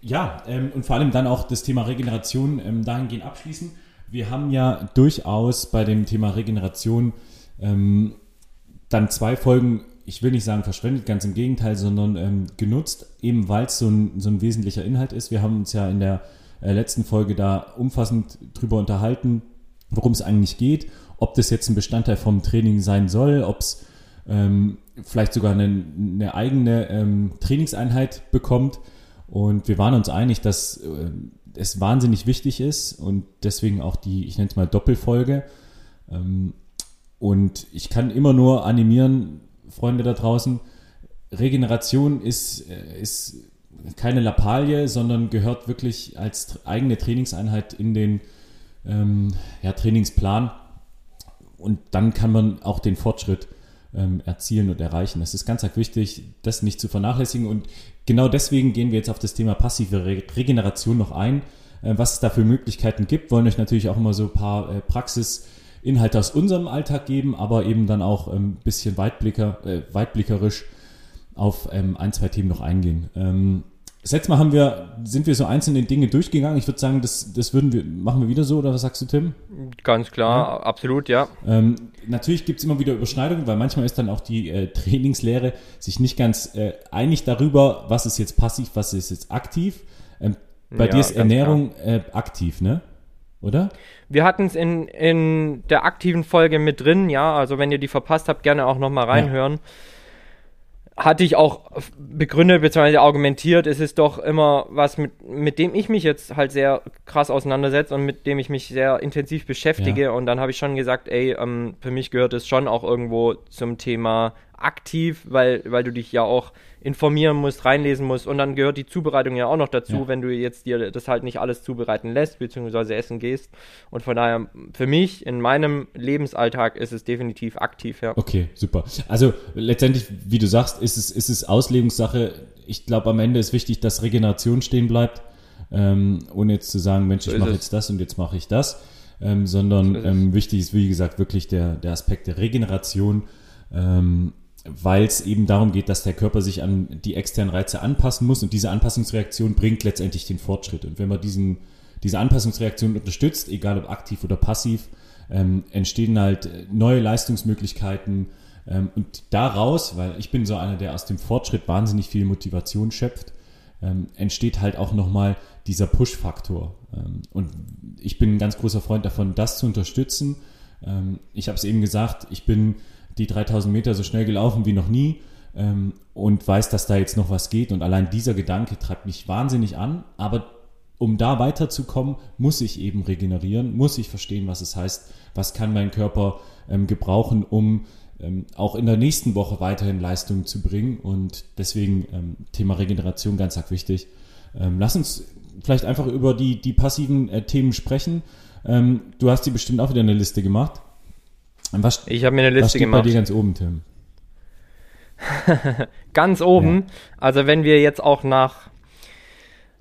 Ja, ähm, und vor allem dann auch das Thema Regeneration ähm, dahingehend abschließen. Wir haben ja durchaus bei dem Thema Regeneration ähm, dann zwei Folgen, ich will nicht sagen verschwendet, ganz im Gegenteil, sondern ähm, genutzt, eben weil es so ein, so ein wesentlicher Inhalt ist. Wir haben uns ja in der äh, letzten Folge da umfassend drüber unterhalten, worum es eigentlich geht, ob das jetzt ein Bestandteil vom Training sein soll, ob es ähm, vielleicht sogar eine, eine eigene ähm, Trainingseinheit bekommt. Und wir waren uns einig, dass äh, es wahnsinnig wichtig ist und deswegen auch die, ich nenne es mal Doppelfolge. Ähm, und ich kann immer nur animieren, Freunde da draußen, Regeneration ist, äh, ist keine Lappalie, sondern gehört wirklich als eigene Trainingseinheit in den ähm, ja, Trainingsplan. Und dann kann man auch den Fortschritt ähm, erzielen und erreichen. Es ist ganz wichtig, das nicht zu vernachlässigen. Und genau deswegen gehen wir jetzt auf das Thema passive Re Regeneration noch ein, äh, was es da für Möglichkeiten gibt. Wollen euch natürlich auch immer so ein paar äh, Praxisinhalte aus unserem Alltag geben, aber eben dann auch ein ähm, bisschen weitblicker, äh, weitblickerisch auf ähm, ein, zwei Themen noch eingehen. Ähm, das letzte Mal haben wir, sind wir so einzelne Dinge durchgegangen. Ich würde sagen, das, das würden wir, machen wir wieder so, oder was sagst du, Tim? Ganz klar, absolut, ja. Ähm, natürlich gibt es immer wieder Überschneidungen, weil manchmal ist dann auch die äh, Trainingslehre sich nicht ganz äh, einig darüber, was ist jetzt passiv, was ist jetzt aktiv. Ähm, bei Ja, dir ist Ernährung äh, aktiv, ne? Oder? Wir hatten es in, in der aktiven Folge mit drin, ja. Also wenn ihr die verpasst habt, gerne auch nochmal reinhören. Hatte ich auch begründet bzw. argumentiert, es ist doch immer was, mit, mit dem ich mich jetzt halt sehr krass auseinandersetze und mit dem ich mich sehr intensiv beschäftige. Ja. Und dann habe ich schon gesagt, ey, ähm, für mich gehört es schon auch irgendwo zum Thema aktiv, weil, weil du dich ja auch informieren musst, reinlesen musst und dann gehört die Zubereitung ja auch noch dazu, Ja. wenn du jetzt dir das halt nicht alles zubereiten lässt, beziehungsweise essen gehst. Und von daher, für mich, in meinem Lebensalltag ist es definitiv aktiv, ja. Okay, super. Also letztendlich, wie du sagst, ist es, ist es Auslegungssache. Ich glaube, am Ende ist wichtig, dass Regeneration stehen bleibt, ähm, ohne jetzt zu sagen, Mensch, ich ist mache jetzt das und jetzt mache ich das, ähm, sondern So ist ähm, wichtig ist, wie gesagt, wirklich der, der Aspekt der Regeneration. ähm, weil es eben darum geht, dass der Körper sich an die externen Reize anpassen muss und diese Anpassungsreaktion bringt letztendlich den Fortschritt. Und wenn man diesen, diese Anpassungsreaktion unterstützt, egal ob aktiv oder passiv, ähm, entstehen halt neue Leistungsmöglichkeiten. Ähm, und daraus, weil ich bin so einer, der aus dem Fortschritt wahnsinnig viel Motivation schöpft, ähm, entsteht halt auch nochmal dieser Push-Faktor. Ähm, und ich bin ein ganz großer Freund davon, das zu unterstützen. Ähm, ich habe es eben gesagt, ich bin die 3000 Meter so schnell gelaufen wie noch nie ähm, und weiß, dass da jetzt noch was geht. Und allein dieser Gedanke treibt mich wahnsinnig an. Aber um da weiterzukommen, muss ich eben regenerieren, muss ich verstehen, was es heißt, was kann mein Körper ähm, gebrauchen, um ähm, auch in der nächsten Woche weiterhin Leistungen zu bringen. Und deswegen ähm, Thema Regeneration ganz arg wichtig. Ähm, lass uns vielleicht einfach über die, die passiven äh, Themen sprechen. Ähm, du hast dir bestimmt auch wieder eine Liste gemacht. Was, ich habe mir eine Liste was steht gemacht. bei dir ganz oben, Tim? *laughs* ganz oben. Ja. Also wenn wir jetzt auch nach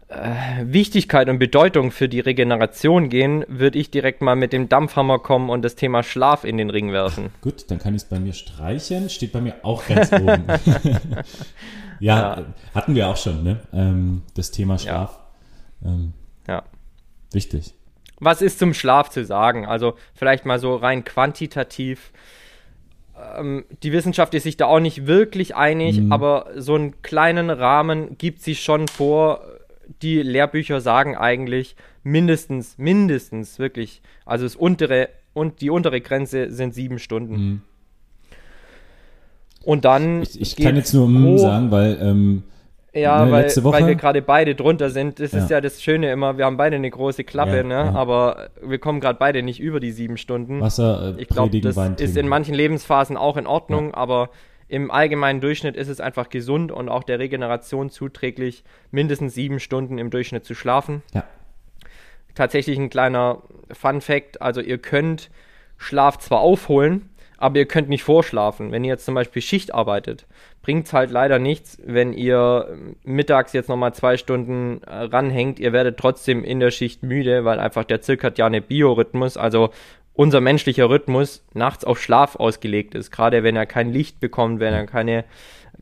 äh, Wichtigkeit und Bedeutung für die Regeneration gehen, würde ich direkt mal mit dem Dampfhammer kommen und das Thema Schlaf in den Ring werfen. Gut, dann kann ich es bei mir streichen. Steht bei mir auch ganz oben. *laughs* ja, ja, hatten wir auch schon, ne? Ähm, das Thema Schlaf. Ja. Ähm, ja. Wichtig was ist zum Schlaf zu sagen? Also vielleicht mal so rein quantitativ. Ähm, die Wissenschaft ist sich da auch nicht wirklich einig, mhm. aber so einen kleinen Rahmen gibt sie schon vor. Die Lehrbücher sagen eigentlich mindestens, mindestens wirklich, also das untere und die untere Grenze sind sieben Stunden. Mhm. Und dann. Ich, ich kann jetzt nur mm sagen, weil ähm, ja, ne, weil, weil wir gerade beide drunter sind. Das ja. ist ja das Schöne immer. Wir haben beide eine große Klappe, ja, ne? Ja. aber wir kommen gerade beide nicht über die sieben Stunden. Wasser, äh, ich glaube, das Wein ist in manchen Lebensphasen auch in Ordnung, aber im allgemeinen Durchschnitt ist es einfach gesund und auch der Regeneration zuträglich, mindestens sieben Stunden im Durchschnitt zu schlafen. Ja. Tatsächlich ein kleiner Fun Fact: Also, ihr könnt Schlaf zwar aufholen, aber ihr könnt nicht vorschlafen. Wenn ihr jetzt zum Beispiel Schicht arbeitet, bringt es halt leider nichts, wenn ihr mittags jetzt nochmal zwei Stunden äh, ranhängt. Ihr werdet trotzdem in der Schicht müde, weil einfach der zirkadiane Biorhythmus, also unser menschlicher Rhythmus, nachts auf Schlaf ausgelegt ist. Gerade wenn er kein Licht bekommt, wenn er keine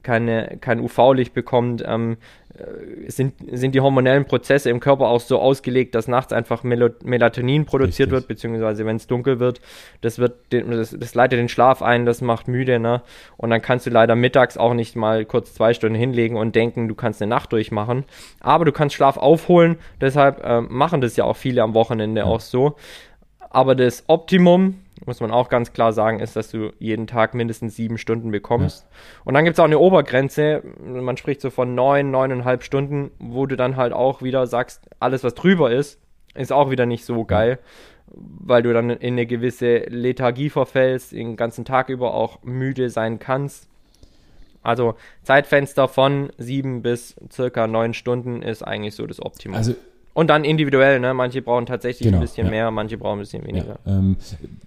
keine, kein UV-Licht bekommt, ähm, äh, sind, sind die hormonellen Prozesse im Körper auch so ausgelegt, dass nachts einfach Mel Melatonin produziert Richtig. wird, beziehungsweise wenn es dunkel wird, das wird das, das, leitet den Schlaf ein, das macht müde, ne? Und dann kannst du leider mittags auch nicht mal kurz zwei Stunden hinlegen und denken, du kannst eine Nacht durchmachen. Aber du kannst Schlaf aufholen, deshalb äh, machen das ja auch viele am Wochenende ja. auch so. Aber das Optimum muss man auch ganz klar sagen, ist, dass du jeden Tag mindestens sieben Stunden bekommst. Ja. Und dann gibt es auch eine Obergrenze, man spricht so von neun, neuneinhalb Stunden, wo du dann halt auch wieder sagst, alles, was drüber ist, ist auch wieder nicht so geil, weil du dann in eine gewisse Lethargie verfällst, den ganzen Tag über auch müde sein kannst. Also Zeitfenster von sieben bis circa neun Stunden ist eigentlich so das Optimum. Also und dann individuell, ne? Manche brauchen tatsächlich genau, ein bisschen ja. mehr, manche brauchen ein bisschen weniger. Ja, ähm,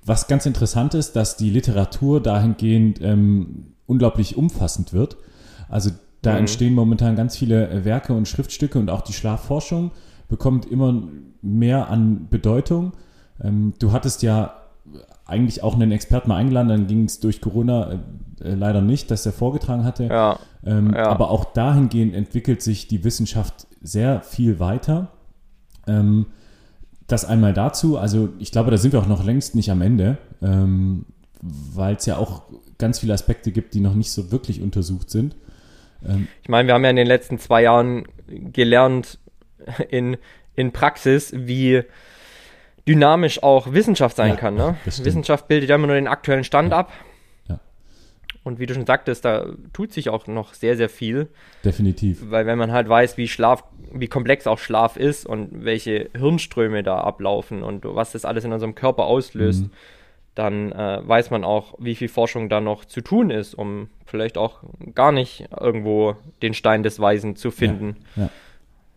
was ganz interessant ist, dass die Literatur dahingehend ähm, unglaublich umfassend wird. Also da mhm. entstehen momentan ganz viele äh, Werke und Schriftstücke und auch die Schlafforschung bekommt immer mehr an Bedeutung. Ähm, du hattest ja eigentlich auch einen Experten mal eingeladen, dann ging es durch Corona äh, äh, leider nicht, dass er vorgetragen hatte. Ja, ähm, ja. Aber auch dahingehend entwickelt sich die Wissenschaft sehr viel weiter. Ähm, das einmal dazu. Also ich glaube, da sind wir auch noch längst nicht am Ende, ähm, weil es ja auch ganz viele Aspekte gibt, die noch nicht so wirklich untersucht sind. Ähm, ich meine, wir haben ja in den letzten zwei Jahren gelernt in, in Praxis, wie dynamisch auch Wissenschaft sein ja, kann. Ne? Wissenschaft bildet ja immer nur den aktuellen Stand ja. ab. Und wie du schon sagtest, da tut sich auch noch sehr, sehr viel. Definitiv. Weil wenn man halt weiß, wie Schlaf, wie komplex auch Schlaf ist und welche Hirnströme da ablaufen und was das alles in unserem Körper auslöst, mhm. dann äh, weiß man auch, wie viel Forschung da noch zu tun ist, um vielleicht auch gar nicht irgendwo den Stein des Weisen zu finden. Ja, ja.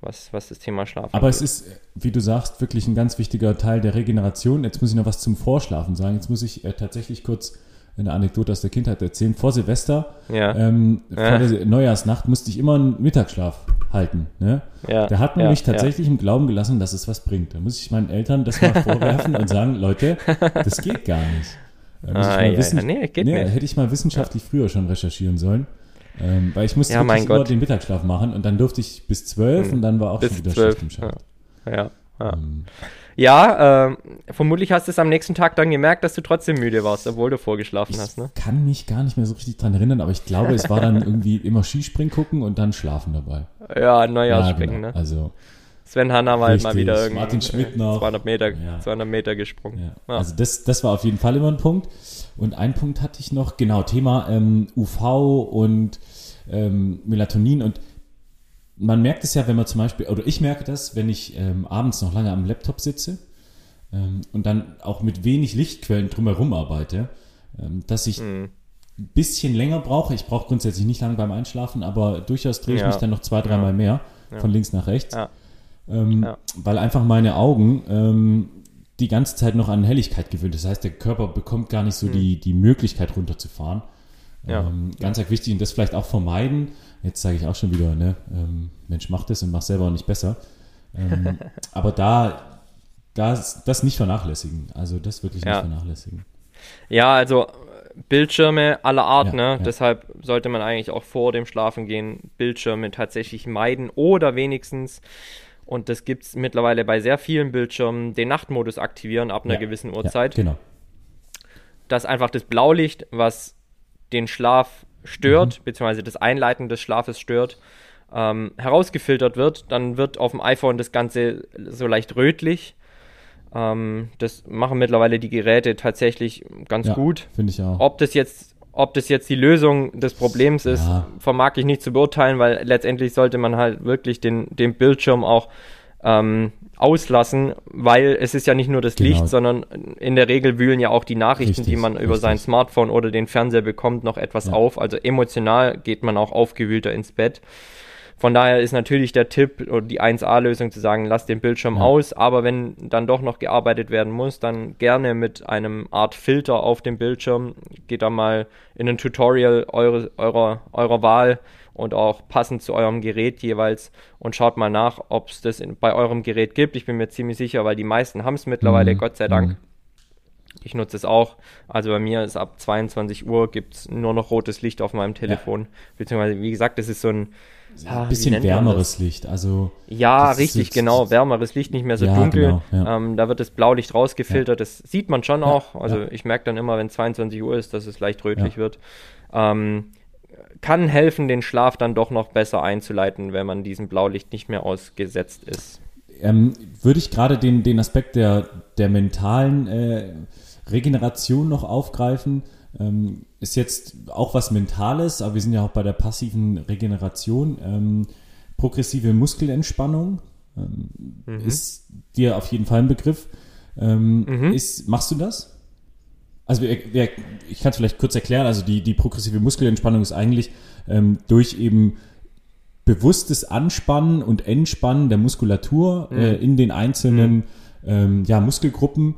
Was, was das Thema Schlaf Aber es ist, wie du sagst, wirklich ein ganz wichtiger Teil der Regeneration. Jetzt muss ich noch was zum Vorschlafen sagen. Jetzt muss ich äh, tatsächlich kurz eine Anekdote aus der Kindheit erzählen. Vor Silvester, ja. ähm, ja. vor der Neujahrsnacht, musste ich immer einen Mittagsschlaf halten. Ne? Ja. Da hat man mich tatsächlich im Glauben gelassen, dass es was bringt. Da muss ich meinen Eltern das mal vorwerfen und sagen, *laughs* Leute, das geht gar nicht. Ah, ja, nee, geht nee, nicht. Hätte ich mal wissenschaftlich früher schon recherchieren sollen. Ähm, weil ich musste ja, immer den Mittagsschlaf machen und dann durfte ich bis zwölf mhm. und dann war auch bis schon wieder 12. Schicht im Schacht. Ja, ja. ja. Ähm. Ja, äh, vermutlich hast du es am nächsten Tag dann gemerkt, dass du trotzdem müde warst, obwohl du vorgeschlafen ich hast, ne? Kann mich gar nicht mehr so richtig dran erinnern, aber ich glaube, es war dann *laughs* irgendwie immer Skispringen gucken und dann schlafen dabei. Ja, Neujahrsspringen, ja, genau. ne? Also. Sven Hanna war halt mal wieder irgendwie Martin Schmidt noch. 200 Meter, ja. 200 Meter gesprungen. Ja. Ja. Also das, das war auf jeden Fall immer ein Punkt. Und ein Punkt hatte ich noch, genau, Thema ähm, UV und ähm, Melatonin und man merkt es ja, wenn man zum Beispiel, oder ich merke das, wenn ich ähm, abends noch lange am Laptop sitze ähm, und dann auch mit wenig Lichtquellen drumherum arbeite, ähm, dass ich mhm. ein bisschen länger brauche. Ich brauche grundsätzlich nicht lange beim Einschlafen, aber durchaus drehe ich ja. mich dann noch zwei, dreimal ja. mehr ja. von links nach rechts, ähm, weil einfach meine Augen ähm, die ganze Zeit noch an Helligkeit gewöhnt. Das heißt, der Körper bekommt gar nicht so mhm. die, die Möglichkeit runterzufahren. Ähm, ganz wichtig und das vielleicht auch vermeiden Jetzt sage ich auch schon wieder, ne, ähm, Mensch, mach das und mach selber auch nicht besser. Ähm, *laughs* aber da, das, das nicht vernachlässigen. Also das wirklich ja. nicht vernachlässigen. Ja, also Bildschirme aller Art, ja, ne? Ja. Deshalb sollte man eigentlich auch vor dem Schlafengehen Bildschirme tatsächlich meiden oder wenigstens, und das gibt es mittlerweile bei sehr vielen Bildschirmen, den Nachtmodus aktivieren ab einer ja, gewissen Uhrzeit. genau. Dass einfach das Blaulicht, was den Schlaf stört, mhm. beziehungsweise das Einleiten des Schlafes stört, ähm, herausgefiltert wird, dann wird auf dem iPhone das Ganze so leicht rötlich. Ähm, das machen mittlerweile die Geräte tatsächlich ganz ja, gut. Finde ich auch. Ob das jetzt, ob das jetzt die Lösung des Problems ist, ja. vermag ich nicht zu beurteilen, weil letztendlich sollte man halt wirklich den, den Bildschirm auch ähm, auslassen, weil es ist ja nicht nur das genau. Licht, sondern in der Regel wühlen ja auch die Nachrichten, richtig, die man über richtig. sein Smartphone oder den Fernseher bekommt, noch etwas ja. auf. Also emotional geht man auch aufgewühlter ins Bett. Von daher ist natürlich der Tipp oder die 1A-Lösung zu sagen, lass den Bildschirm ja. aus, aber wenn dann doch noch gearbeitet werden muss, dann gerne mit einem Art Filter auf dem Bildschirm. Geht da mal in ein Tutorial eure, eurer, eurer Wahl und auch passend zu eurem Gerät jeweils und schaut mal nach, ob es das in, bei eurem Gerät gibt. Ich bin mir ziemlich sicher, weil die meisten haben es mittlerweile, mhm. Gott sei Dank. Mhm. Ich nutze es auch. Also bei mir ist ab 22 Uhr gibt es nur noch rotes Licht auf meinem Telefon. Ja. Beziehungsweise, wie gesagt, das ist so ein ein bisschen wärmeres Licht, also. Ja, richtig, genau, wärmeres Licht, nicht mehr so ja, dunkel. Genau, ja. ähm, da wird das Blaulicht rausgefiltert, das sieht man schon auch. Also ich merke dann immer, wenn 22 Uhr ist, dass es leicht rötlich wird. Ähm, kann helfen, den Schlaf dann doch noch besser einzuleiten, wenn man diesem Blaulicht nicht mehr ausgesetzt ist. Ähm, würde ich gerade den, den Aspekt der, der mentalen äh, Regeneration noch aufgreifen. Ähm, ist jetzt auch was Mentales, aber wir sind ja auch bei der passiven Regeneration. Ähm, progressive Muskelentspannung ähm, mhm. ist dir auf jeden Fall ein Begriff. Ähm, mhm. Ist, machst du das? Also wir, wir, ich kann es vielleicht kurz erklären. Also die, die progressive Muskelentspannung ist eigentlich ähm, durch eben bewusstes Anspannen und Entspannen der Muskulatur mhm. äh, in den einzelnen mhm. ähm, ja, Muskelgruppen,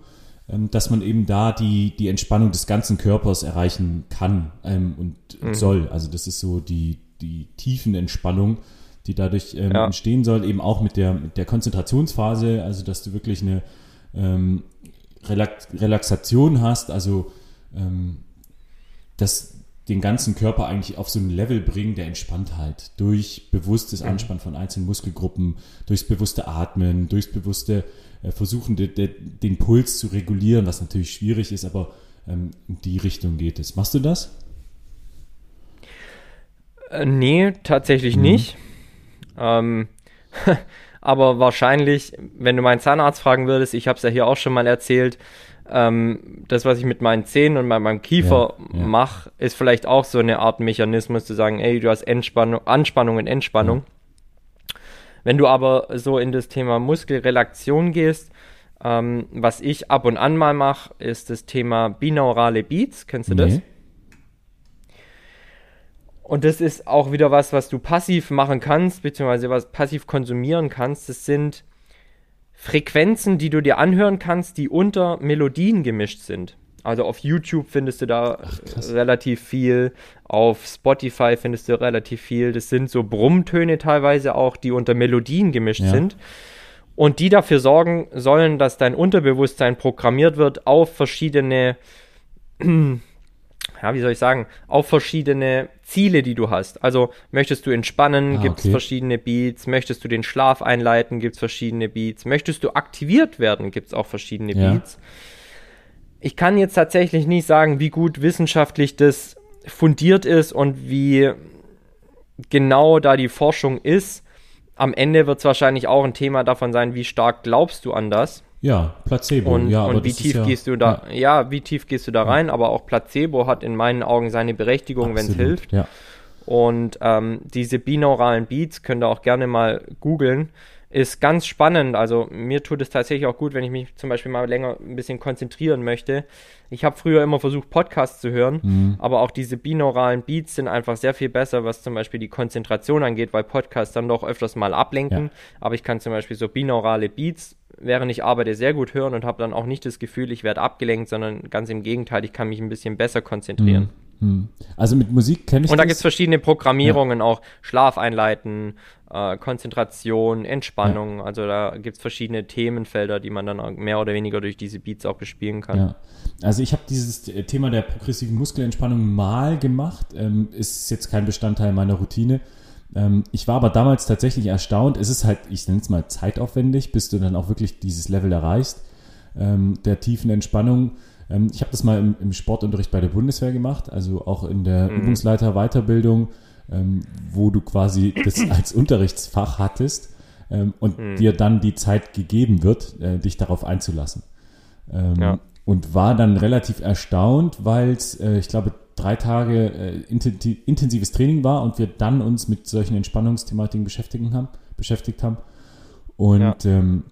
ähm, dass man eben da die, die Entspannung des ganzen Körpers erreichen kann ähm, und mhm. soll. Also das ist so die, die Tiefenentspannung, die dadurch ähm, ja. entstehen soll, eben auch mit der, mit der Konzentrationsphase, also dass du wirklich eine ähm, Relax Relaxation hast, also ähm, das den ganzen Körper eigentlich auf so ein Level bringen der Entspanntheit durch bewusstes mhm. Anspannen von einzelnen Muskelgruppen, durchs bewusste Atmen, durchs bewusste äh, Versuchen, de, de, den Puls zu regulieren, was natürlich schwierig ist, aber ähm, in die Richtung geht es. Machst du das? Äh, nee, tatsächlich mhm. nicht. Ähm, *laughs* aber wahrscheinlich, wenn du meinen Zahnarzt fragen würdest, ich habe es ja hier auch schon mal erzählt, ähm, das, was ich mit meinen Zähnen und meinem Kiefer ja, ja. mache, ist vielleicht auch so eine Art Mechanismus zu sagen, ey, du hast Entspannung, Anspannung und Entspannung. Ja. Wenn du aber so in das Thema Muskelrelaktion gehst, ähm, was ich ab und an mal mache, ist das Thema binaurale Beats. Kennst du nee. das? Und das ist auch wieder was, was du passiv machen kannst, beziehungsweise was passiv konsumieren kannst. Das sind Frequenzen, die du dir anhören kannst, die unter Melodien gemischt sind. Also auf YouTube findest du da Ach, relativ viel, auf Spotify findest du relativ viel. Das sind so Brummtöne teilweise auch, die unter Melodien gemischt ja. sind und die dafür sorgen sollen, dass dein Unterbewusstsein programmiert wird auf verschiedene ja, wie soll ich sagen, auf verschiedene Ziele, die du hast. Also möchtest du entspannen, Ah, gibt es okay. verschiedene Beats, möchtest du den Schlaf einleiten, gibt es verschiedene Beats, möchtest du aktiviert werden, gibt es auch verschiedene Ja. Beats. Ich kann jetzt tatsächlich nicht sagen, wie gut wissenschaftlich das fundiert ist und wie genau da die Forschung ist. Am Ende wird es wahrscheinlich auch ein Thema davon sein, wie stark glaubst du an das. Ja, Placebo. Und, ja, aber und wie tief ja, gehst du da, ja. wie tief gehst du da rein, aber auch Placebo hat in meinen Augen seine Berechtigung, wenn es hilft. Ja. Und ähm, diese binauralen Beats, könnt ihr auch gerne mal googeln, ist ganz spannend. Also mir tut es tatsächlich auch gut, wenn ich mich zum Beispiel mal länger ein bisschen konzentrieren möchte. Ich habe früher immer versucht, Podcasts zu hören, Mhm. aber auch diese binauralen Beats sind einfach sehr viel besser, was zum Beispiel die Konzentration angeht, weil Podcasts dann doch öfters mal ablenken. Ja. Aber ich kann zum Beispiel so binaurale Beats, während ich arbeite, sehr gut hören und habe dann auch nicht das Gefühl, ich werde abgelenkt, sondern ganz im Gegenteil, ich kann mich ein bisschen besser konzentrieren. Hm. Also mit Musik kenne ich Und da gibt es verschiedene Programmierungen, auch Schlaf einleiten, äh, Konzentration, Entspannung. Also da gibt es verschiedene Themenfelder, die man dann auch mehr oder weniger durch diese Beats auch bespielen kann. Ja. Also ich habe dieses äh, Thema der progressiven Muskelentspannung mal gemacht, ähm, ist jetzt kein Bestandteil meiner Routine. Ähm, ich war aber damals tatsächlich erstaunt. Es ist halt, ich nenne es mal zeitaufwendig, bis du dann auch wirklich dieses Level erreichst, ähm, der tiefen Entspannung. Ähm, ich habe das mal im, im Sportunterricht bei der Bundeswehr gemacht, also auch in der Übungsleiter Weiterbildung, ähm, wo du quasi das *clears throat* als Unterrichtsfach hattest und dir dann die Zeit gegeben wird, äh, dich darauf einzulassen. Ja. Und war dann relativ erstaunt, weil es, äh, ich glaube, drei Tage äh, intensi- intensives Training war und wir dann uns mit solchen Entspannungsthematiken beschäftigen haben, beschäftigt haben. Und Ja. ähm,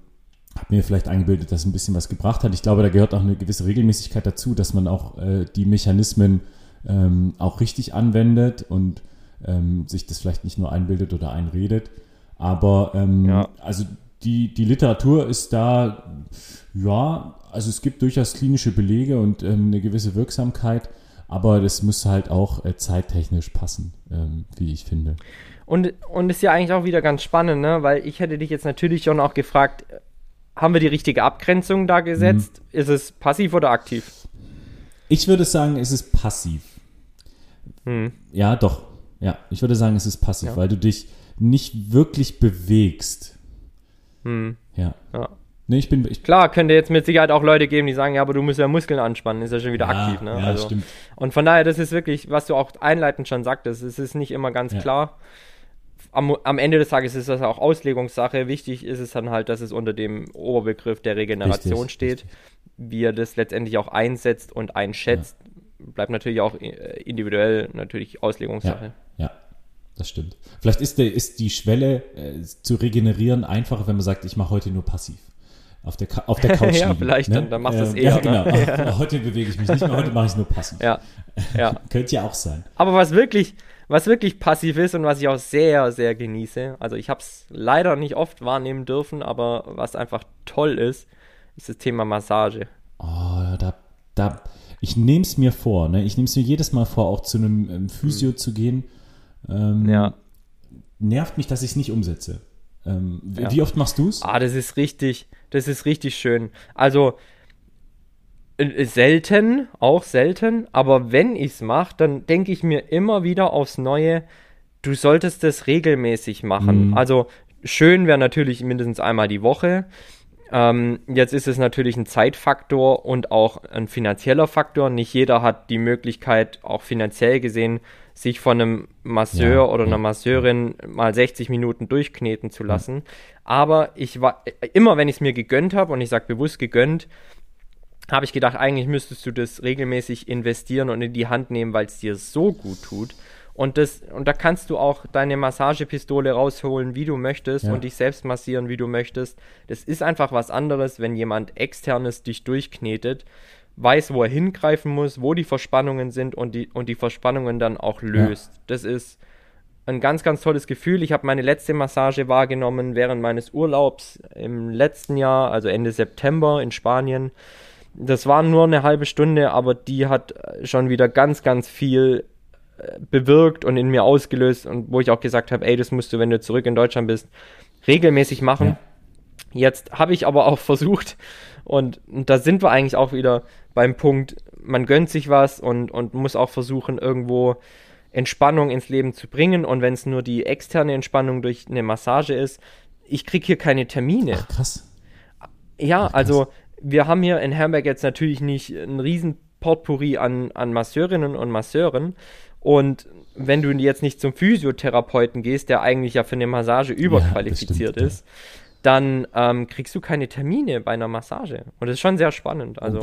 habe mir vielleicht eingebildet, dass ein bisschen was gebracht hat. Ich glaube, da gehört auch eine gewisse Regelmäßigkeit dazu, dass man auch äh, die Mechanismen ähm, auch richtig anwendet und ähm, sich das vielleicht nicht nur einbildet oder einredet. Aber ähm, Ja. also die, die Literatur ist da, ja, also es gibt durchaus klinische Belege und ähm, eine gewisse Wirksamkeit, aber das muss halt auch äh, zeittechnisch passen, ähm, wie ich finde. Und, und ist ja eigentlich auch wieder ganz spannend, ne? weil ich hätte dich jetzt natürlich schon auch gefragt, äh, haben wir die richtige Abgrenzung da gesetzt? Mhm. Ist es passiv oder aktiv? Ich würde sagen, es ist passiv. Hm. Ja, doch. Ja, ich würde sagen, es ist passiv, Ja. weil du dich nicht wirklich bewegst. Hm. Ja. Ja. Nee, ich bin. Ich, Klar, könnte jetzt mit Sicherheit auch Leute geben, die sagen, ja, aber du musst ja Muskeln anspannen, ist ja schon wieder ja, aktiv. Ne? Ja, also, stimmt. Und von daher, das ist wirklich, was du auch einleitend schon sagtest, es ist nicht immer ganz Ja. klar. Am, am Ende des Tages ist das auch Auslegungssache. Wichtig ist es dann halt, dass es unter dem Oberbegriff der Regeneration Richtig, steht. richtig. Wie er das letztendlich auch einsetzt und einschätzt, bleibt natürlich auch äh, individuell natürlich Auslegungssache. Ja, ja, das stimmt. Vielleicht ist, der, ist die Schwelle äh, zu regenerieren einfacher, wenn man sagt, ich mache heute nur passiv. Auf der, Ka- auf der *laughs* Couch Ja, liegen, vielleicht, ne? dann- dann machst du es Ähm, eher, Ja, ne? genau. Ach, *laughs* Heute bewege ich mich nicht mehr, heute mache ich es nur passiv. Ja, ja. *laughs* Könnte ja auch sein. Aber was wirklich, was wirklich passiv ist und was ich auch sehr, sehr genieße, also ich habe es leider nicht oft wahrnehmen dürfen, aber was einfach toll ist, ist das Thema Massage. Oh, da, da, ich nehme es mir vor, ne? Ich nehme es mir jedes Mal vor, auch zu einem ähm, Physio zu gehen. Ähm, Mhm. Ja. Nervt mich, dass ich es nicht umsetze. Ähm, wie- Ja. Wie oft machst du es? Ah, das ist richtig, das ist richtig schön. Also äh, selten, auch selten, aber wenn ich es mache, dann denke ich mir immer wieder aufs Neue, du solltest das regelmäßig machen. Mhm. Also schön wäre natürlich mindestens einmal die Woche. Ähm, jetzt ist es natürlich ein Zeitfaktor und auch ein finanzieller Faktor. Nicht jeder hat die Möglichkeit, auch finanziell gesehen, sich von einem Masseur Ja, oder einer Masseurin mal 60 Minuten durchkneten zu lassen. Aber ich war immer, wenn ich es mir gegönnt habe, und ich sage bewusst gegönnt, habe ich gedacht, eigentlich müsstest du das regelmäßig investieren und in die Hand nehmen, weil es dir so gut tut. Und, das, und da kannst du auch deine Massagepistole rausholen, wie du möchtest Ja. und dich selbst massieren, wie du möchtest. Das ist einfach was anderes, wenn jemand externes dich durchknetet, weiß, wo er hingreifen muss, wo die Verspannungen sind und die, und die Verspannungen dann auch löst. Das ist ein ganz, ganz tolles Gefühl. Ich habe meine letzte Massage wahrgenommen während meines Urlaubs im letzten Jahr, also Ende September in Spanien. Das war nur eine halbe Stunde, aber die hat schon wieder ganz, ganz viel äh, bewirkt und in mir ausgelöst und wo ich auch gesagt habe, ey, das musst du, wenn du zurück in Deutschland bist, regelmäßig machen. Ja. Jetzt habe ich aber auch versucht, und, und da sind wir eigentlich auch wieder beim Punkt, man gönnt sich was und, und muss auch versuchen, irgendwo Entspannung ins Leben zu bringen. Und wenn es nur die externe Entspannung durch eine Massage ist, ich kriege hier keine Termine. Ach, krass. Ja, Ach, krass. also wir haben hier in Herberg jetzt natürlich nicht ein riesen Potpourri an, an Masseurinnen und Masseuren. Und wenn du jetzt nicht zum Physiotherapeuten gehst, der eigentlich ja für eine Massage überqualifiziert ja, ist, dann ähm, kriegst du keine Termine bei einer Massage. Und das ist schon sehr spannend. Also,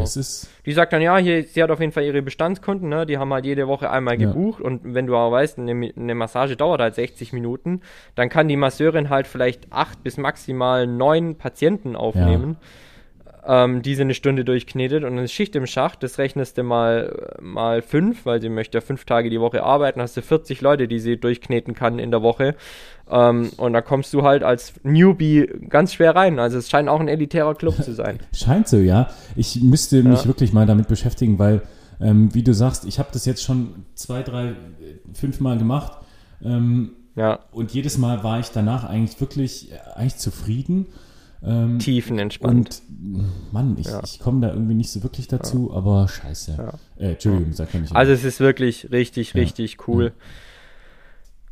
die sagt dann, ja, hier, sie hat auf jeden Fall ihre Bestandskunden, ne? die haben halt jede Woche einmal ja. gebucht. Und wenn du aber weißt, eine, eine, Massage dauert halt 60 Minuten, dann kann die Masseurin halt vielleicht acht bis maximal neun Patienten aufnehmen. Ja ähm, diese eine Stunde durchknetet und ist Schicht im Schacht, das rechnest du mal, mal fünf, weil sie möchte ja fünf Tage die Woche arbeiten, hast du 40 Leute, die sie durchkneten kann in der Woche. Ähm, und da kommst du halt als Newbie ganz schwer rein. Also es scheint auch ein elitärer Club zu sein. *laughs* Scheint so, ja. Ich müsste mich ja. wirklich mal damit beschäftigen, weil, ähm, wie du sagst, ich habe das jetzt schon zwei, drei, fünf Mal gemacht. Ähm, ja. Und jedes Mal war ich danach eigentlich wirklich eigentlich zufrieden ähm, Tiefenentspannt. Und Mann, ich, ja. ich komme da irgendwie nicht so wirklich dazu, ja. aber scheiße. Ja. Äh, Entschuldigung, sag nicht. Also es ist wirklich richtig, richtig cool.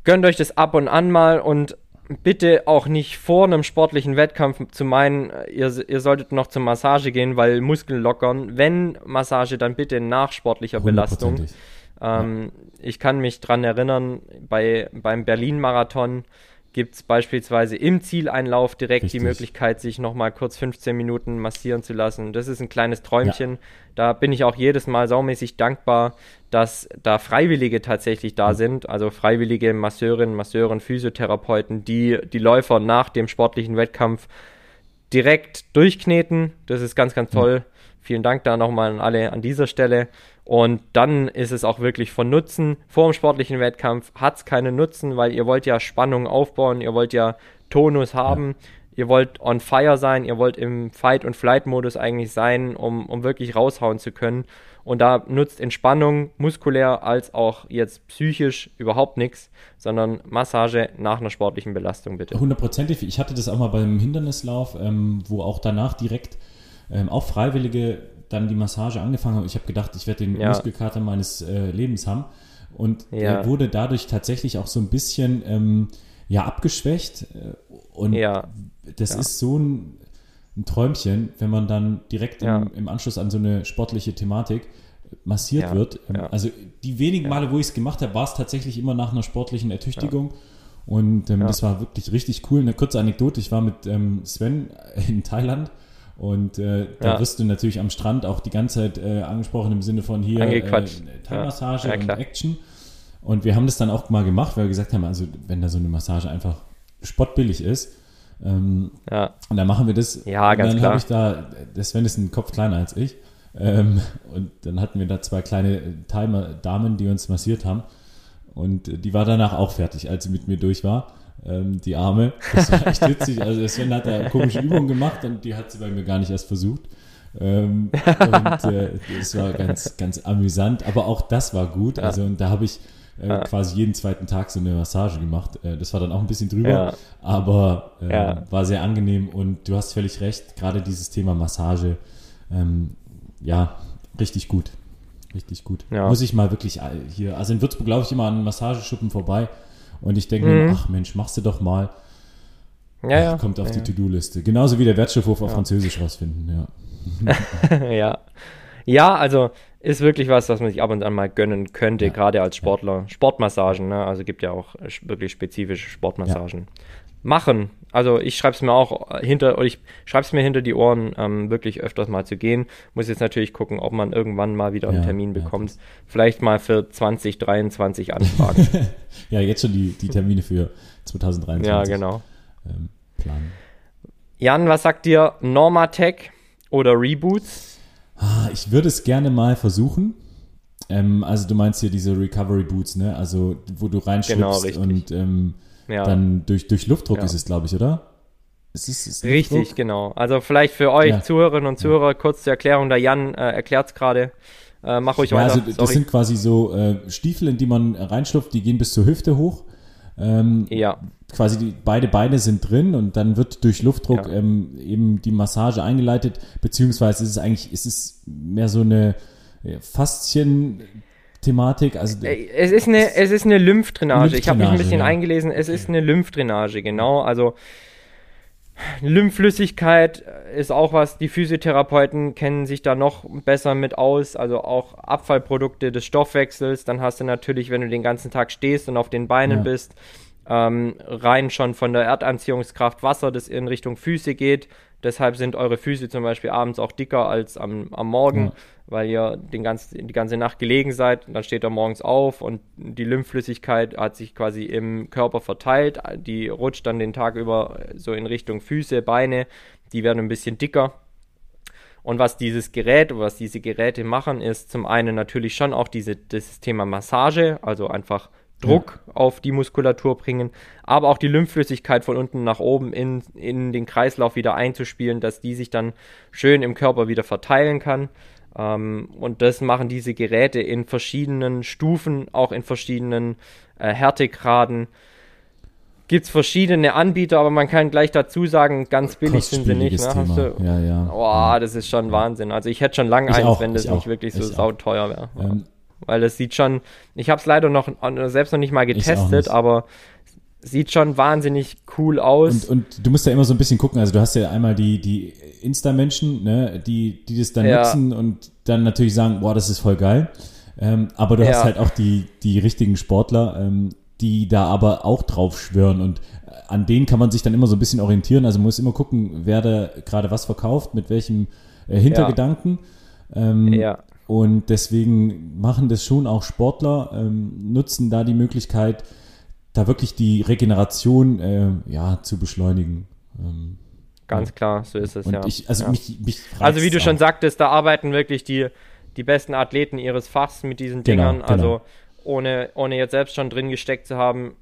Gönnt euch das ab und an mal und bitte auch nicht vor einem sportlichen Wettkampf zu meinen, ihr, ihr solltet noch zur Massage gehen, weil Muskeln lockern. Wenn Massage, dann bitte nach sportlicher Belastung. Ähm, ich kann mich dran erinnern, bei, beim Berlin-Marathon gibt es beispielsweise im Zieleinlauf direkt Richtig. die Möglichkeit, sich nochmal kurz 15 Minuten massieren zu lassen. Das ist ein kleines Träumchen. Ja. Da bin ich auch jedes Mal saumäßig dankbar, dass da Freiwillige tatsächlich da sind, also freiwillige Masseurinnen, Masseuren, Physiotherapeuten, die die Läufer nach dem sportlichen Wettkampf direkt durchkneten. Das ist ganz, ganz toll. Ja. Vielen Dank da nochmal an alle an dieser Stelle. Und dann ist es auch wirklich von Nutzen. Vor dem sportlichen Wettkampf hat es keinen Nutzen, weil ihr wollt ja Spannung aufbauen, ihr wollt ja Tonus haben, ja. ihr wollt on fire sein, ihr wollt im Fight- und Flight-Modus eigentlich sein, um, um wirklich raushauen zu können. Und da nutzt Entspannung muskulär als auch jetzt psychisch überhaupt nichts, sondern Massage nach einer sportlichen Belastung bitte. Hundertprozentig. Ich hatte das auch mal beim Hindernislauf, ähm, wo auch danach direkt ähm, auch Freiwillige dann die Massage angefangen habe, ich habe gedacht, ich werde den ja. Muskelkater meines äh, Lebens haben. Und ja. er wurde dadurch tatsächlich auch so ein bisschen ähm, ja, abgeschwächt. Äh, und ja. das ist so ein, ein, Träumchen, wenn man dann direkt im, im, Anschluss an so eine sportliche Thematik massiert wird. Ähm, also die wenigen Male, wo ich es gemacht habe, war es tatsächlich immer nach einer sportlichen Ertüchtigung. Und ähm, das war wirklich richtig cool. Eine kurze Anekdote, ich war mit ähm, Sven *laughs* in Thailand und äh, da ja. wirst du natürlich am Strand auch die ganze Zeit äh, angesprochen im Sinne von hier äh, Thai-Massage ja. ja, und Action. Und wir haben das dann auch mal gemacht, weil wir gesagt haben, also wenn da so eine Massage einfach spottbillig ist, ähm, ja. und dann machen wir das. Ja, ganz und dann habe ich da, der Sven ist ein Kopf kleiner als ich. Ähm, und dann hatten wir da zwei kleine Damen, die uns massiert haben. Und die war danach auch fertig, als sie mit mir durch war ähm, die Arme. Das war echt witzig. Also Sven hat da komische Übungen gemacht und die hat sie bei mir gar nicht erst versucht. Ähm, und äh, das war ganz, ganz amüsant, aber auch das war gut. Also und da habe ich äh, ja. quasi jeden zweiten Tag so eine Massage gemacht. Äh, das war dann auch ein bisschen drüber, ja. aber äh, war sehr angenehm und du hast völlig recht, gerade dieses Thema Massage, ähm, ja, richtig gut. Richtig gut. Muss ich mal wirklich äh, hier, also in Würzburg glaube ich immer an Massageschuppen vorbei und ich denke mhm. mir, ach Mensch, machst du doch mal. Ja, ja. Kommt auf ja, die To-Do-Liste. Genauso wie der Wertstoffhof auf Französisch rausfinden, ja. *laughs* ja. Ja, also ist wirklich was, was man sich ab und an mal gönnen könnte, ja. gerade als Sportler. Sportmassagen, ne? also gibt ja auch wirklich spezifische Sportmassagen. Ja. Machen. Also ich schreibe es mir auch hinter, oder ich schreibe es mir hinter die Ohren, ähm, wirklich öfters mal zu gehen. Muss jetzt natürlich gucken, ob man irgendwann mal wieder einen ja, Termin bekommt. Vielleicht mal für 2023 anfragen. *laughs* ja, jetzt schon die, die Termine für 2023. Ja, genau. Ähm, planen. Jan, was sagt dir Normatech oder Reboots? Ich würde es gerne mal versuchen. Ähm, also du meinst hier diese Recovery Boots, ne? Also wo du reinschlüpfst genau, und ähm, ja. dann durch, durch Luftdruck ja. ist es, glaube ich, oder? Ist es, ist richtig, genau. Also vielleicht für euch ja. Zuhörerinnen und Zuhörer kurz zur Erklärung. Der Jan äh, erklärt es gerade. Äh, mach ruhig ja, weiter. Also das sind quasi so äh, Stiefel, in die man reinschlupft, die gehen bis zur Hüfte hoch. Ähm, Ja. quasi die, beide Beine sind drin und dann wird durch Luftdruck Ja. ähm, eben die Massage eingeleitet, beziehungsweise ist es eigentlich, ist es mehr so eine äh, Faszien-Thematik, also Äh, Es ist eine, es ist eine Lymphdrainage. Ich habe mich ein Lymphdrainage, bisschen ja. eingelesen. Es ist eine Lymphdrainage, genau. Also Lymphflüssigkeit ist auch was, die Physiotherapeuten kennen sich da noch besser mit aus, also auch Abfallprodukte des Stoffwechsels. Dann hast du natürlich, wenn du den ganzen Tag stehst und auf den Beinen Ja. bist, ähm, rein schon von der Erdanziehungskraft Wasser, das in Richtung Füße geht. Deshalb sind eure Füße zum Beispiel abends auch dicker als am, am Morgen, Ja. weil ihr den ganz, die ganze Nacht gelegen seid. Dann steht er morgens auf und die Lymphflüssigkeit hat sich quasi im Körper verteilt. Die rutscht dann den Tag über so in Richtung Füße, Beine. Die werden ein bisschen dicker. Und was dieses Gerät, was diese Geräte machen, ist zum einen natürlich schon auch diese, das Thema Massage, also einfach Druck auf die Muskulatur bringen, aber auch die Lymphflüssigkeit von unten nach oben in, in den Kreislauf wieder einzuspielen, dass die sich dann schön im Körper wieder verteilen kann. Ähm, und das machen diese Geräte in verschiedenen Stufen, auch in verschiedenen äh, Härtegraden. Gibt es verschiedene Anbieter, aber man kann gleich dazu sagen, ganz billig sind sie nicht. Ne? Du, ja, ja. Boah, das ist schon Wahnsinn. Also ich hätte schon lange Ich eins, auch, wenn das ich nicht auch, wirklich so sauteuer wäre. Ähm, Weil das sieht schon, ich habe es leider noch selbst noch nicht mal getestet, nicht. aber sieht schon wahnsinnig cool aus. Und, und du musst ja immer so ein bisschen gucken, also du hast ja einmal die, die Insta-Menschen, ne, die, die das dann Ja. nutzen und dann natürlich sagen, boah, das ist voll geil. Ähm, aber du hast Ja. halt auch die, die richtigen Sportler, ähm, die da aber auch drauf schwören und äh, an denen kann man sich dann immer so ein bisschen orientieren. Also man muss immer gucken, wer da gerade was verkauft, mit welchem äh, Hintergedanken. Ähm, ja, und deswegen machen das schon auch Sportler, ähm, nutzen da die Möglichkeit, da wirklich die Regeneration äh, ja, zu beschleunigen. Ähm, ganz klar, so ist es ja. ich, also ja. mich, mich Also wie du reizt schon auch. sagtest, da arbeiten wirklich die, die besten Athleten ihres Fachs mit diesen Genau, Dingern. genau. Also ohne, ohne jetzt selbst schon drin gesteckt zu haben,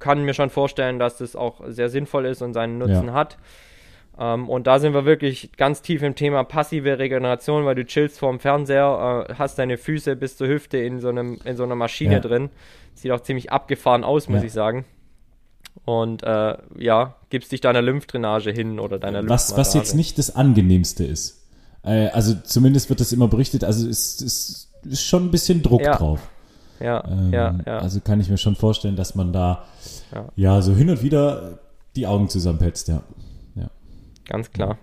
kann mir schon vorstellen, dass das auch sehr sinnvoll ist und seinen Nutzen Ja. hat. Ähm, und da sind wir wirklich ganz tief im Thema passive Regeneration, weil du chillst vorm Fernseher, äh, hast deine Füße bis zur Hüfte in so, einem, in so einer Maschine Ja. drin. Sieht auch ziemlich abgefahren aus, muss Ja. ich sagen. Und äh, ja, gibst dich deiner Lymphdrainage hin oder deiner was, was jetzt nicht das angenehmste ist. Äh, also zumindest wird das immer berichtet, also es ist, ist schon ein bisschen Druck Ja. drauf. Ja, Ähm, ja, ja. Also kann ich mir schon vorstellen, dass man da Ja. ja, so hin und wieder die Augen zusammenpetzt, ja. Ja. Ganz klar.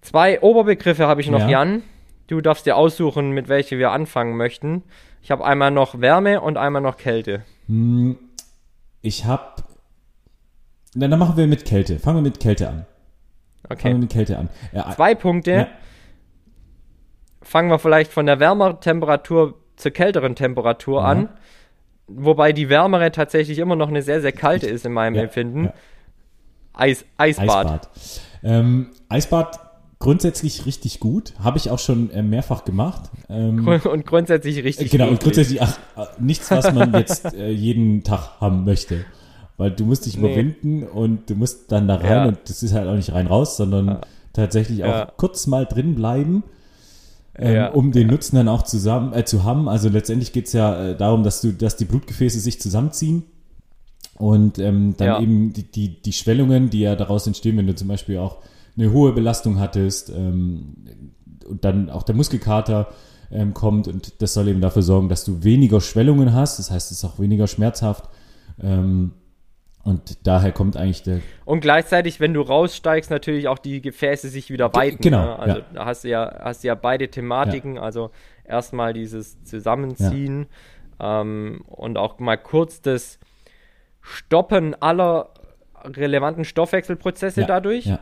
Zwei Oberbegriffe habe ich noch, Ja. Jan. Du darfst dir aussuchen, mit welche wir anfangen möchten. Ich habe einmal noch Wärme und einmal noch Kälte. Hm, Ich habe. Na, dann machen wir mit Kälte. Fangen wir mit Kälte an. Fangen wir Okay. mit Kälte an. Ja, Zwei Punkte. Ja. Fangen wir vielleicht von der wärmeren Temperatur zur kälteren Temperatur Ja. an. Wobei die wärmere tatsächlich immer noch eine sehr, sehr kalte ist in meinem Ja, Empfinden. Ja. Eis, Eisbad. Eisbad. Ähm, Eisbad grundsätzlich richtig gut. Habe ich auch schon äh, mehrfach gemacht. Ähm, *laughs* Und grundsätzlich richtig. genau, und eklig. grundsätzlich ach, äh, nichts, was man *laughs* jetzt äh, jeden Tag haben möchte. Weil du musst dich Nee. überwinden und du musst dann da rein Ja. und das ist halt auch nicht rein raus, sondern tatsächlich auch Ja. kurz mal drin bleiben. ähm, Ja, um den Nutzen dann auch zusammen äh, zu haben. Also letztendlich geht es ja äh, darum, dass du, dass die Blutgefäße sich zusammenziehen und ähm, dann Ja. eben die, die, die Schwellungen, die ja daraus entstehen, wenn du zum Beispiel auch eine hohe Belastung hattest ähm, und dann auch der Muskelkater ähm, kommt und das soll eben dafür sorgen, dass du weniger Schwellungen hast. Das heißt, es ist auch weniger schmerzhaft. Ähm, und daher kommt eigentlich der Und gleichzeitig, wenn du raussteigst, natürlich auch die Gefäße sich wieder weiten. genau, Ne? Also ja. hast du ja, hast du ja beide Thematiken. Also erstmal dieses Zusammenziehen ähm, und auch mal kurz das Stoppen aller relevanten Stoffwechselprozesse ja, dadurch Ja.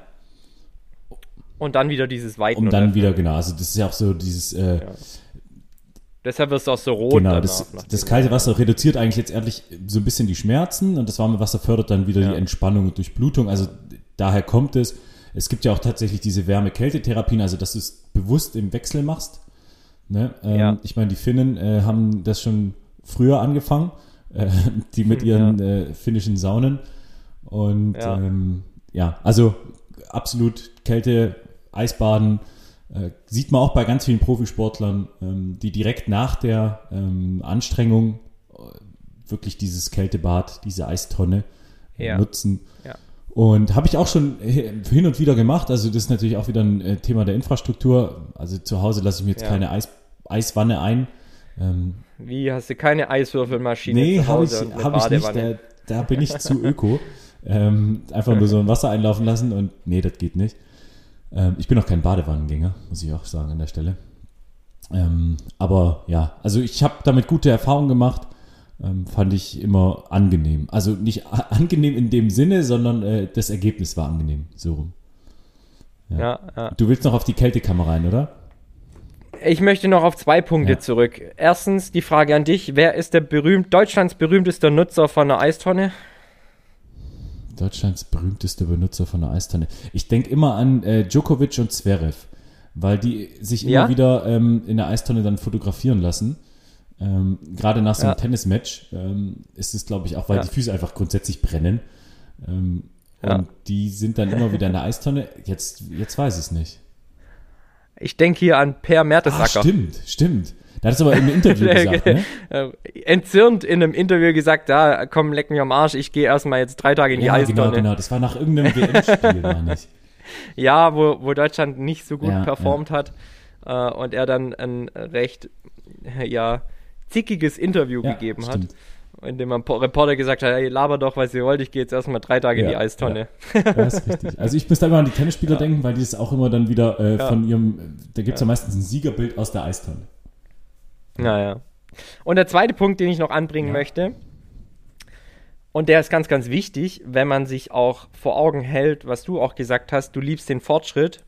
und dann wieder dieses Weiten. Und dann wieder, genau, also das ist ja auch so dieses äh, Ja. Deshalb wirst du auch so rot. Genau, danach, das, das kalte Wasser reduziert eigentlich jetzt ehrlich so ein bisschen die Schmerzen und das warme Wasser fördert dann wieder Ja. die Entspannung und Durchblutung. Also daher kommt es. Es gibt ja auch tatsächlich diese Wärme-Kälte-Therapien, also dass du es bewusst im Wechsel machst. Ne? Ähm, Ja. Ich meine, die Finnen äh, haben das schon früher angefangen, äh, *laughs* die mit ihren äh, finnischen Saunen. Und Ja. ähm, ja, also absolut Kälte, Eisbaden, äh, sieht man auch bei ganz vielen Profisportlern, ähm, die direkt nach der ähm, Anstrengung äh, wirklich dieses Kältebad, diese Eistonne Ja. nutzen. Ja. Und habe ich auch schon hin und wieder gemacht. Also das ist natürlich auch wieder ein äh, Thema der Infrastruktur. Also zu Hause lasse ich mir jetzt Ja. keine Eis, Eiswanne ein. Ähm, Wie hast du keine Eiswürfelmaschine nee, habe ich, hab ich nicht. Da, da bin ich zu öko. ähm, einfach nur so ein Wasser einlaufen lassen und nee, das geht nicht. Ähm, ich bin auch kein Badewannengänger, muss ich auch sagen an der Stelle. Ähm, aber ja, also ich habe damit gute Erfahrungen gemacht. Ähm, fand ich immer angenehm. Also nicht angenehm in dem Sinne, sondern äh, das Ergebnis war angenehm. So rum. Ja, ja. Du willst noch auf die Kältekammer rein, oder? Ich möchte noch auf zwei Punkte Ja. zurück. Erstens die Frage an dich: Wer ist der berühmt, Deutschlands berühmtester Nutzer von einer Eistonne? Deutschlands berühmteste Benutzer von der Eistonne. Ich denke immer an äh, Djokovic und Zverev, weil die sich immer Ja? wieder ähm, in der Eistonne dann fotografieren lassen. Ähm, Gerade nach so einem Ja. Tennismatch ähm, ist es, glaube ich, auch, weil Ja. die Füße einfach grundsätzlich brennen. Ähm. Und die sind dann immer wieder in der Eistonne. Jetzt, jetzt weiß ich es nicht. Ich denke hier an Per Ah, Mertesacker. stimmt, stimmt. Da hat es aber im Interview Der- *laughs* gesagt, ne? äh, entzürnt in einem Interview gesagt, da komm, leck mich am Arsch, ich gehe erstmal jetzt drei Tage in die Ja, Eistonne. genau, genau. Das war nach irgendeinem WM-Spiel, *laughs* meine ich. Ja, wo, wo Deutschland nicht so gut Ja, performt hat äh, und er dann ein recht, ja, zickiges Interview Ja, gegeben stimmt. hat, in dem ein Po- Reporter gesagt hat, hey, laber doch, was ihr wollt, ich gehe jetzt erstmal drei Tage in Ja, die Eistonne. Das ist richtig. Also ich muss da immer an die Tennisspieler *laughs* denken, weil die es auch immer dann wieder äh, Ja. von ihrem, da gibt es ja. meistens ein Siegerbild aus der Eistonne. Naja. Und der zweite Punkt, den ich noch anbringen Ja. möchte, und der ist ganz, ganz wichtig, wenn man sich auch vor Augen hält, was du auch gesagt hast, du liebst den Fortschritt.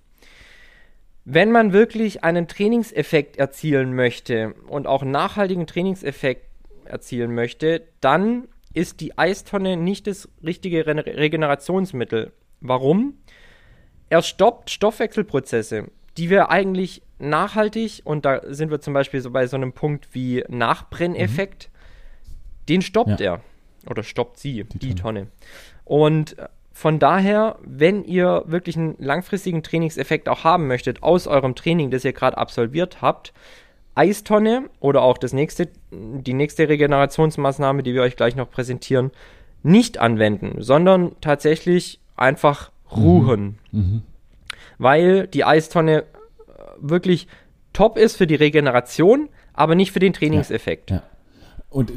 Wenn man wirklich einen Trainingseffekt erzielen möchte und auch einen nachhaltigen Trainingseffekt erzielen möchte, dann ist die Eistonne nicht das richtige Re Regenerationsmittel. Warum? Er stoppt Stoffwechselprozesse, die wir eigentlich nachhaltig, und da sind wir zum Beispiel so bei so einem Punkt wie Nachbrenneffekt, den stoppt Ja. er. Oder stoppt sie, die, Die Tonne. Und äh, von daher, wenn ihr wirklich einen langfristigen Trainingseffekt auch haben möchtet aus eurem Training, das ihr gerade absolviert habt, Eistonne oder auch das nächste, die nächste Regenerationsmaßnahme, die wir euch gleich noch präsentieren, nicht anwenden, sondern tatsächlich einfach ruhen. Mhm. Weil die Eistonne äh, wirklich top ist für die Regeneration, aber nicht für den Trainingseffekt. Ja. Und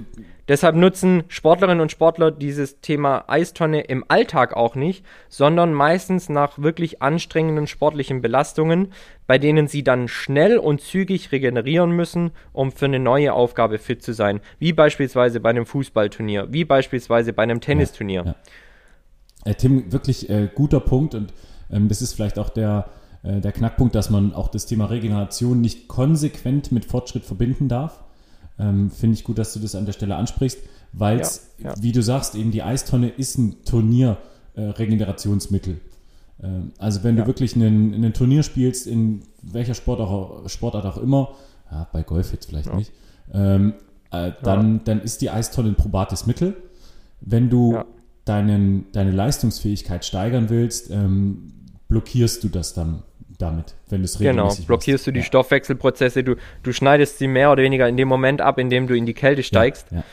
Deshalb nutzen Sportlerinnen und Sportler dieses Thema Eistonne im Alltag auch nicht, sondern meistens nach wirklich anstrengenden sportlichen Belastungen, bei denen sie dann schnell und zügig regenerieren müssen, um für eine neue Aufgabe fit zu sein. Wie beispielsweise bei einem Fußballturnier, wie beispielsweise bei einem Tennisturnier. ja. Äh, Tim, wirklich äh, guter Punkt und ähm, das ist vielleicht auch der, äh, der Knackpunkt, dass man auch das Thema Regeneration nicht konsequent mit Fortschritt verbinden darf. Ähm, Finde ich gut, dass du das an der Stelle ansprichst, weil es, Ja, ja. wie du sagst, eben die Eistonne ist ein Turnier-Regenerationsmittel. ähm, also wenn Ja. du wirklich einen, einen Turnier spielst, in welcher Sport auch, Sportart auch immer, bei Golf jetzt vielleicht nicht, ähm, äh, dann, dann ist die Eistonne ein probates Mittel. Wenn du deinen, deine Leistungsfähigkeit steigern willst, ähm, blockierst du das dann damit, wenn du es Genau, regelmäßig blockierst du die machst. Stoffwechselprozesse, du, du schneidest sie mehr oder weniger in dem Moment ab, in dem du in die Kälte steigst. Ja, ja.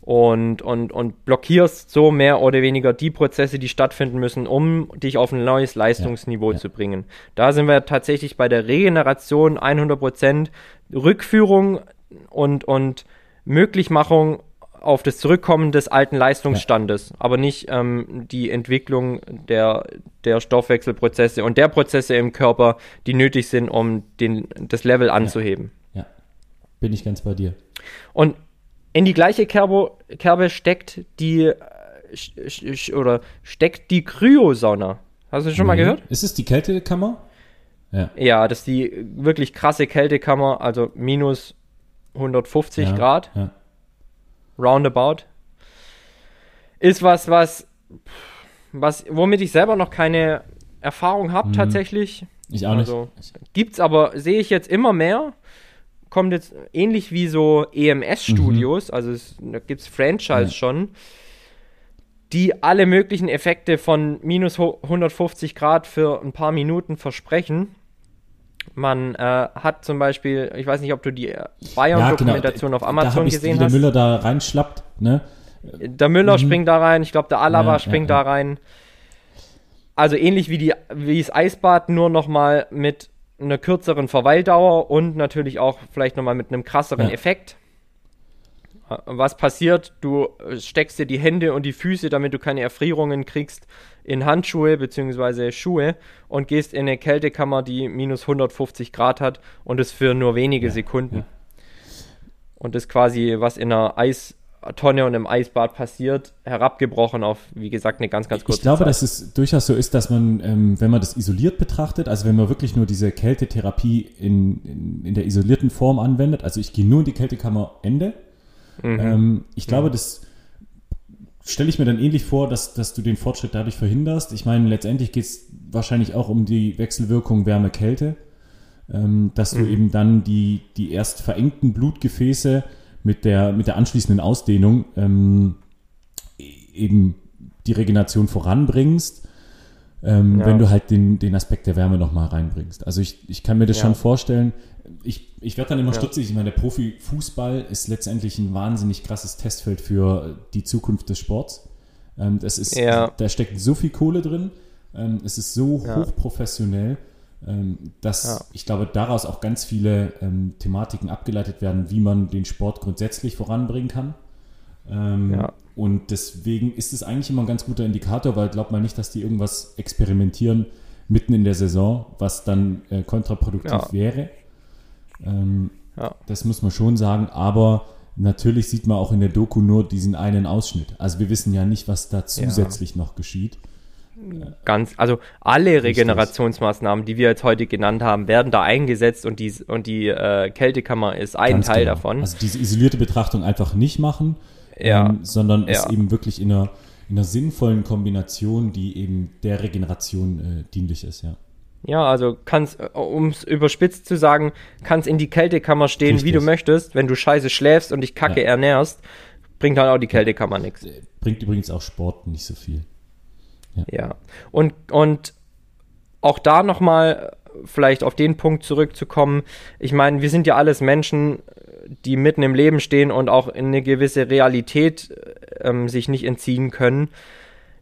und, und, und blockierst so mehr oder weniger die Prozesse, die stattfinden müssen, um dich auf ein neues Leistungsniveau Ja, ja. zu bringen. Da sind wir tatsächlich bei der Regeneration 100%, Rückführung und, und Möglichmachung auf das Zurückkommen des alten Leistungsstandes, aber nicht ähm, die Entwicklung der, der Stoffwechselprozesse und der Prozesse im Körper, die nötig sind, um den, das Level anzuheben. ja. Bin ich ganz bei dir. Und in die gleiche Kerbe, Kerbe steckt die äh, oder steckt die Kryosauna. Hast du schon mal Nee. gehört? Ist es die Kältekammer? Ja. Ja, das ist die wirklich krasse Kältekammer, also minus 150 ja, Grad, Ja. Roundabout. Ist was, was, was, womit ich selber noch keine Erfahrung habe Mhm. tatsächlich. Ich auch nicht. Also, Gibt's aber, sehe ich jetzt immer mehr. Kommt jetzt ähnlich wie so EMS-Studios, also es, da gibt es Franchise Mhm. Ja. schon, die alle möglichen Effekte von minus ho- 150 Grad für ein paar Minuten versprechen. Man äh, hat zum Beispiel, ich weiß nicht, ob du die äh, Bayern-Dokumentation auf da Amazon hab ich, gesehen wie der hast. Müller da reinschlappt, ne? Der Müller mhm. springt da rein, ich glaube, der Alaba ja, springt ja, ja. da rein. Also ähnlich wie, die, wie das Eisbad, nur nochmal mit einer kürzeren Verweildauer und natürlich auch vielleicht nochmal mit einem krasseren Effekt. Was passiert? Du steckst dir die Hände und die Füße, damit du keine Erfrierungen kriegst, in Handschuhe bzw. Schuhe und gehst in eine Kältekammer, die minus 150 Grad hat und es für nur wenige ja, Sekunden. Ja. Und das quasi, was in einer Eistonne und im Eisbad passiert, herabgebrochen auf, wie gesagt, eine ganz, ganz kurze Ich glaube, Zeit. dass es durchaus so ist, dass man, ähm, wenn man das isoliert betrachtet, also wenn man wirklich nur diese Kältetherapie in, in, in der isolierten Form anwendet, also ich gehe nur in die Kältekammer Ende, mhm. ähm, ich glaube, mhm. das stelle ich mir dann ähnlich vor, dass, dass du den Fortschritt dadurch verhinderst. Ich meine, letztendlich geht es wahrscheinlich auch um die Wechselwirkung Wärme-Kälte, ähm, dass mhm. du eben dann die, die erst verengten Blutgefäße mit der, mit der anschließenden Ausdehnung ähm, eben die Regeneration voranbringst, ähm, ja. wenn du halt den, den Aspekt der Wärme nochmal reinbringst. Also ich, ich kann mir das ja. schon vorstellen, ich, ich werde dann immer ja. stutzig. Ich meine, der Profifußball ist letztendlich ein wahnsinnig krasses Testfeld für die Zukunft des Sports. Ähm, das ist. Da steckt so viel Kohle drin. Ähm, es ist so hochprofessionell, ähm, dass ich glaube, daraus auch ganz viele ähm, Thematiken abgeleitet werden, wie man den Sport grundsätzlich voranbringen kann. Ähm, ja. Und deswegen ist es eigentlich immer ein ganz guter Indikator, weil glaubt man nicht, dass die irgendwas experimentieren mitten in der Saison, was dann äh, kontraproduktiv wäre. Ähm, ja. Das muss man schon sagen, aber natürlich sieht man auch in der Doku nur diesen einen Ausschnitt. Also wir wissen ja nicht, was da zusätzlich ja. noch geschieht. Ganz, also alle Regenerationsmaßnahmen, die wir jetzt heute genannt haben, werden da eingesetzt und die, und die äh, Kältekammer ist ein Ganz Teil genau. davon. Also diese isolierte Betrachtung einfach nicht machen, ja. ähm, sondern ja. es eben wirklich in einer, in einer sinnvollen Kombination, die eben der Regeneration äh, dienlich ist, ja. Ja, also kannst, äh, um es überspitzt zu sagen, kannst in die Kältekammer stehen, Richtig. wie du möchtest. Wenn du scheiße schläfst und dich kacke ja. ernährst, bringt halt auch die Kältekammer nichts. Bringt übrigens auch Sport nicht so viel. Ja. ja. Und, und auch da nochmal vielleicht auf den Punkt zurückzukommen. Ich meine, wir sind ja alles Menschen, die mitten im Leben stehen und auch in eine gewisse Realität ähm, sich nicht entziehen können.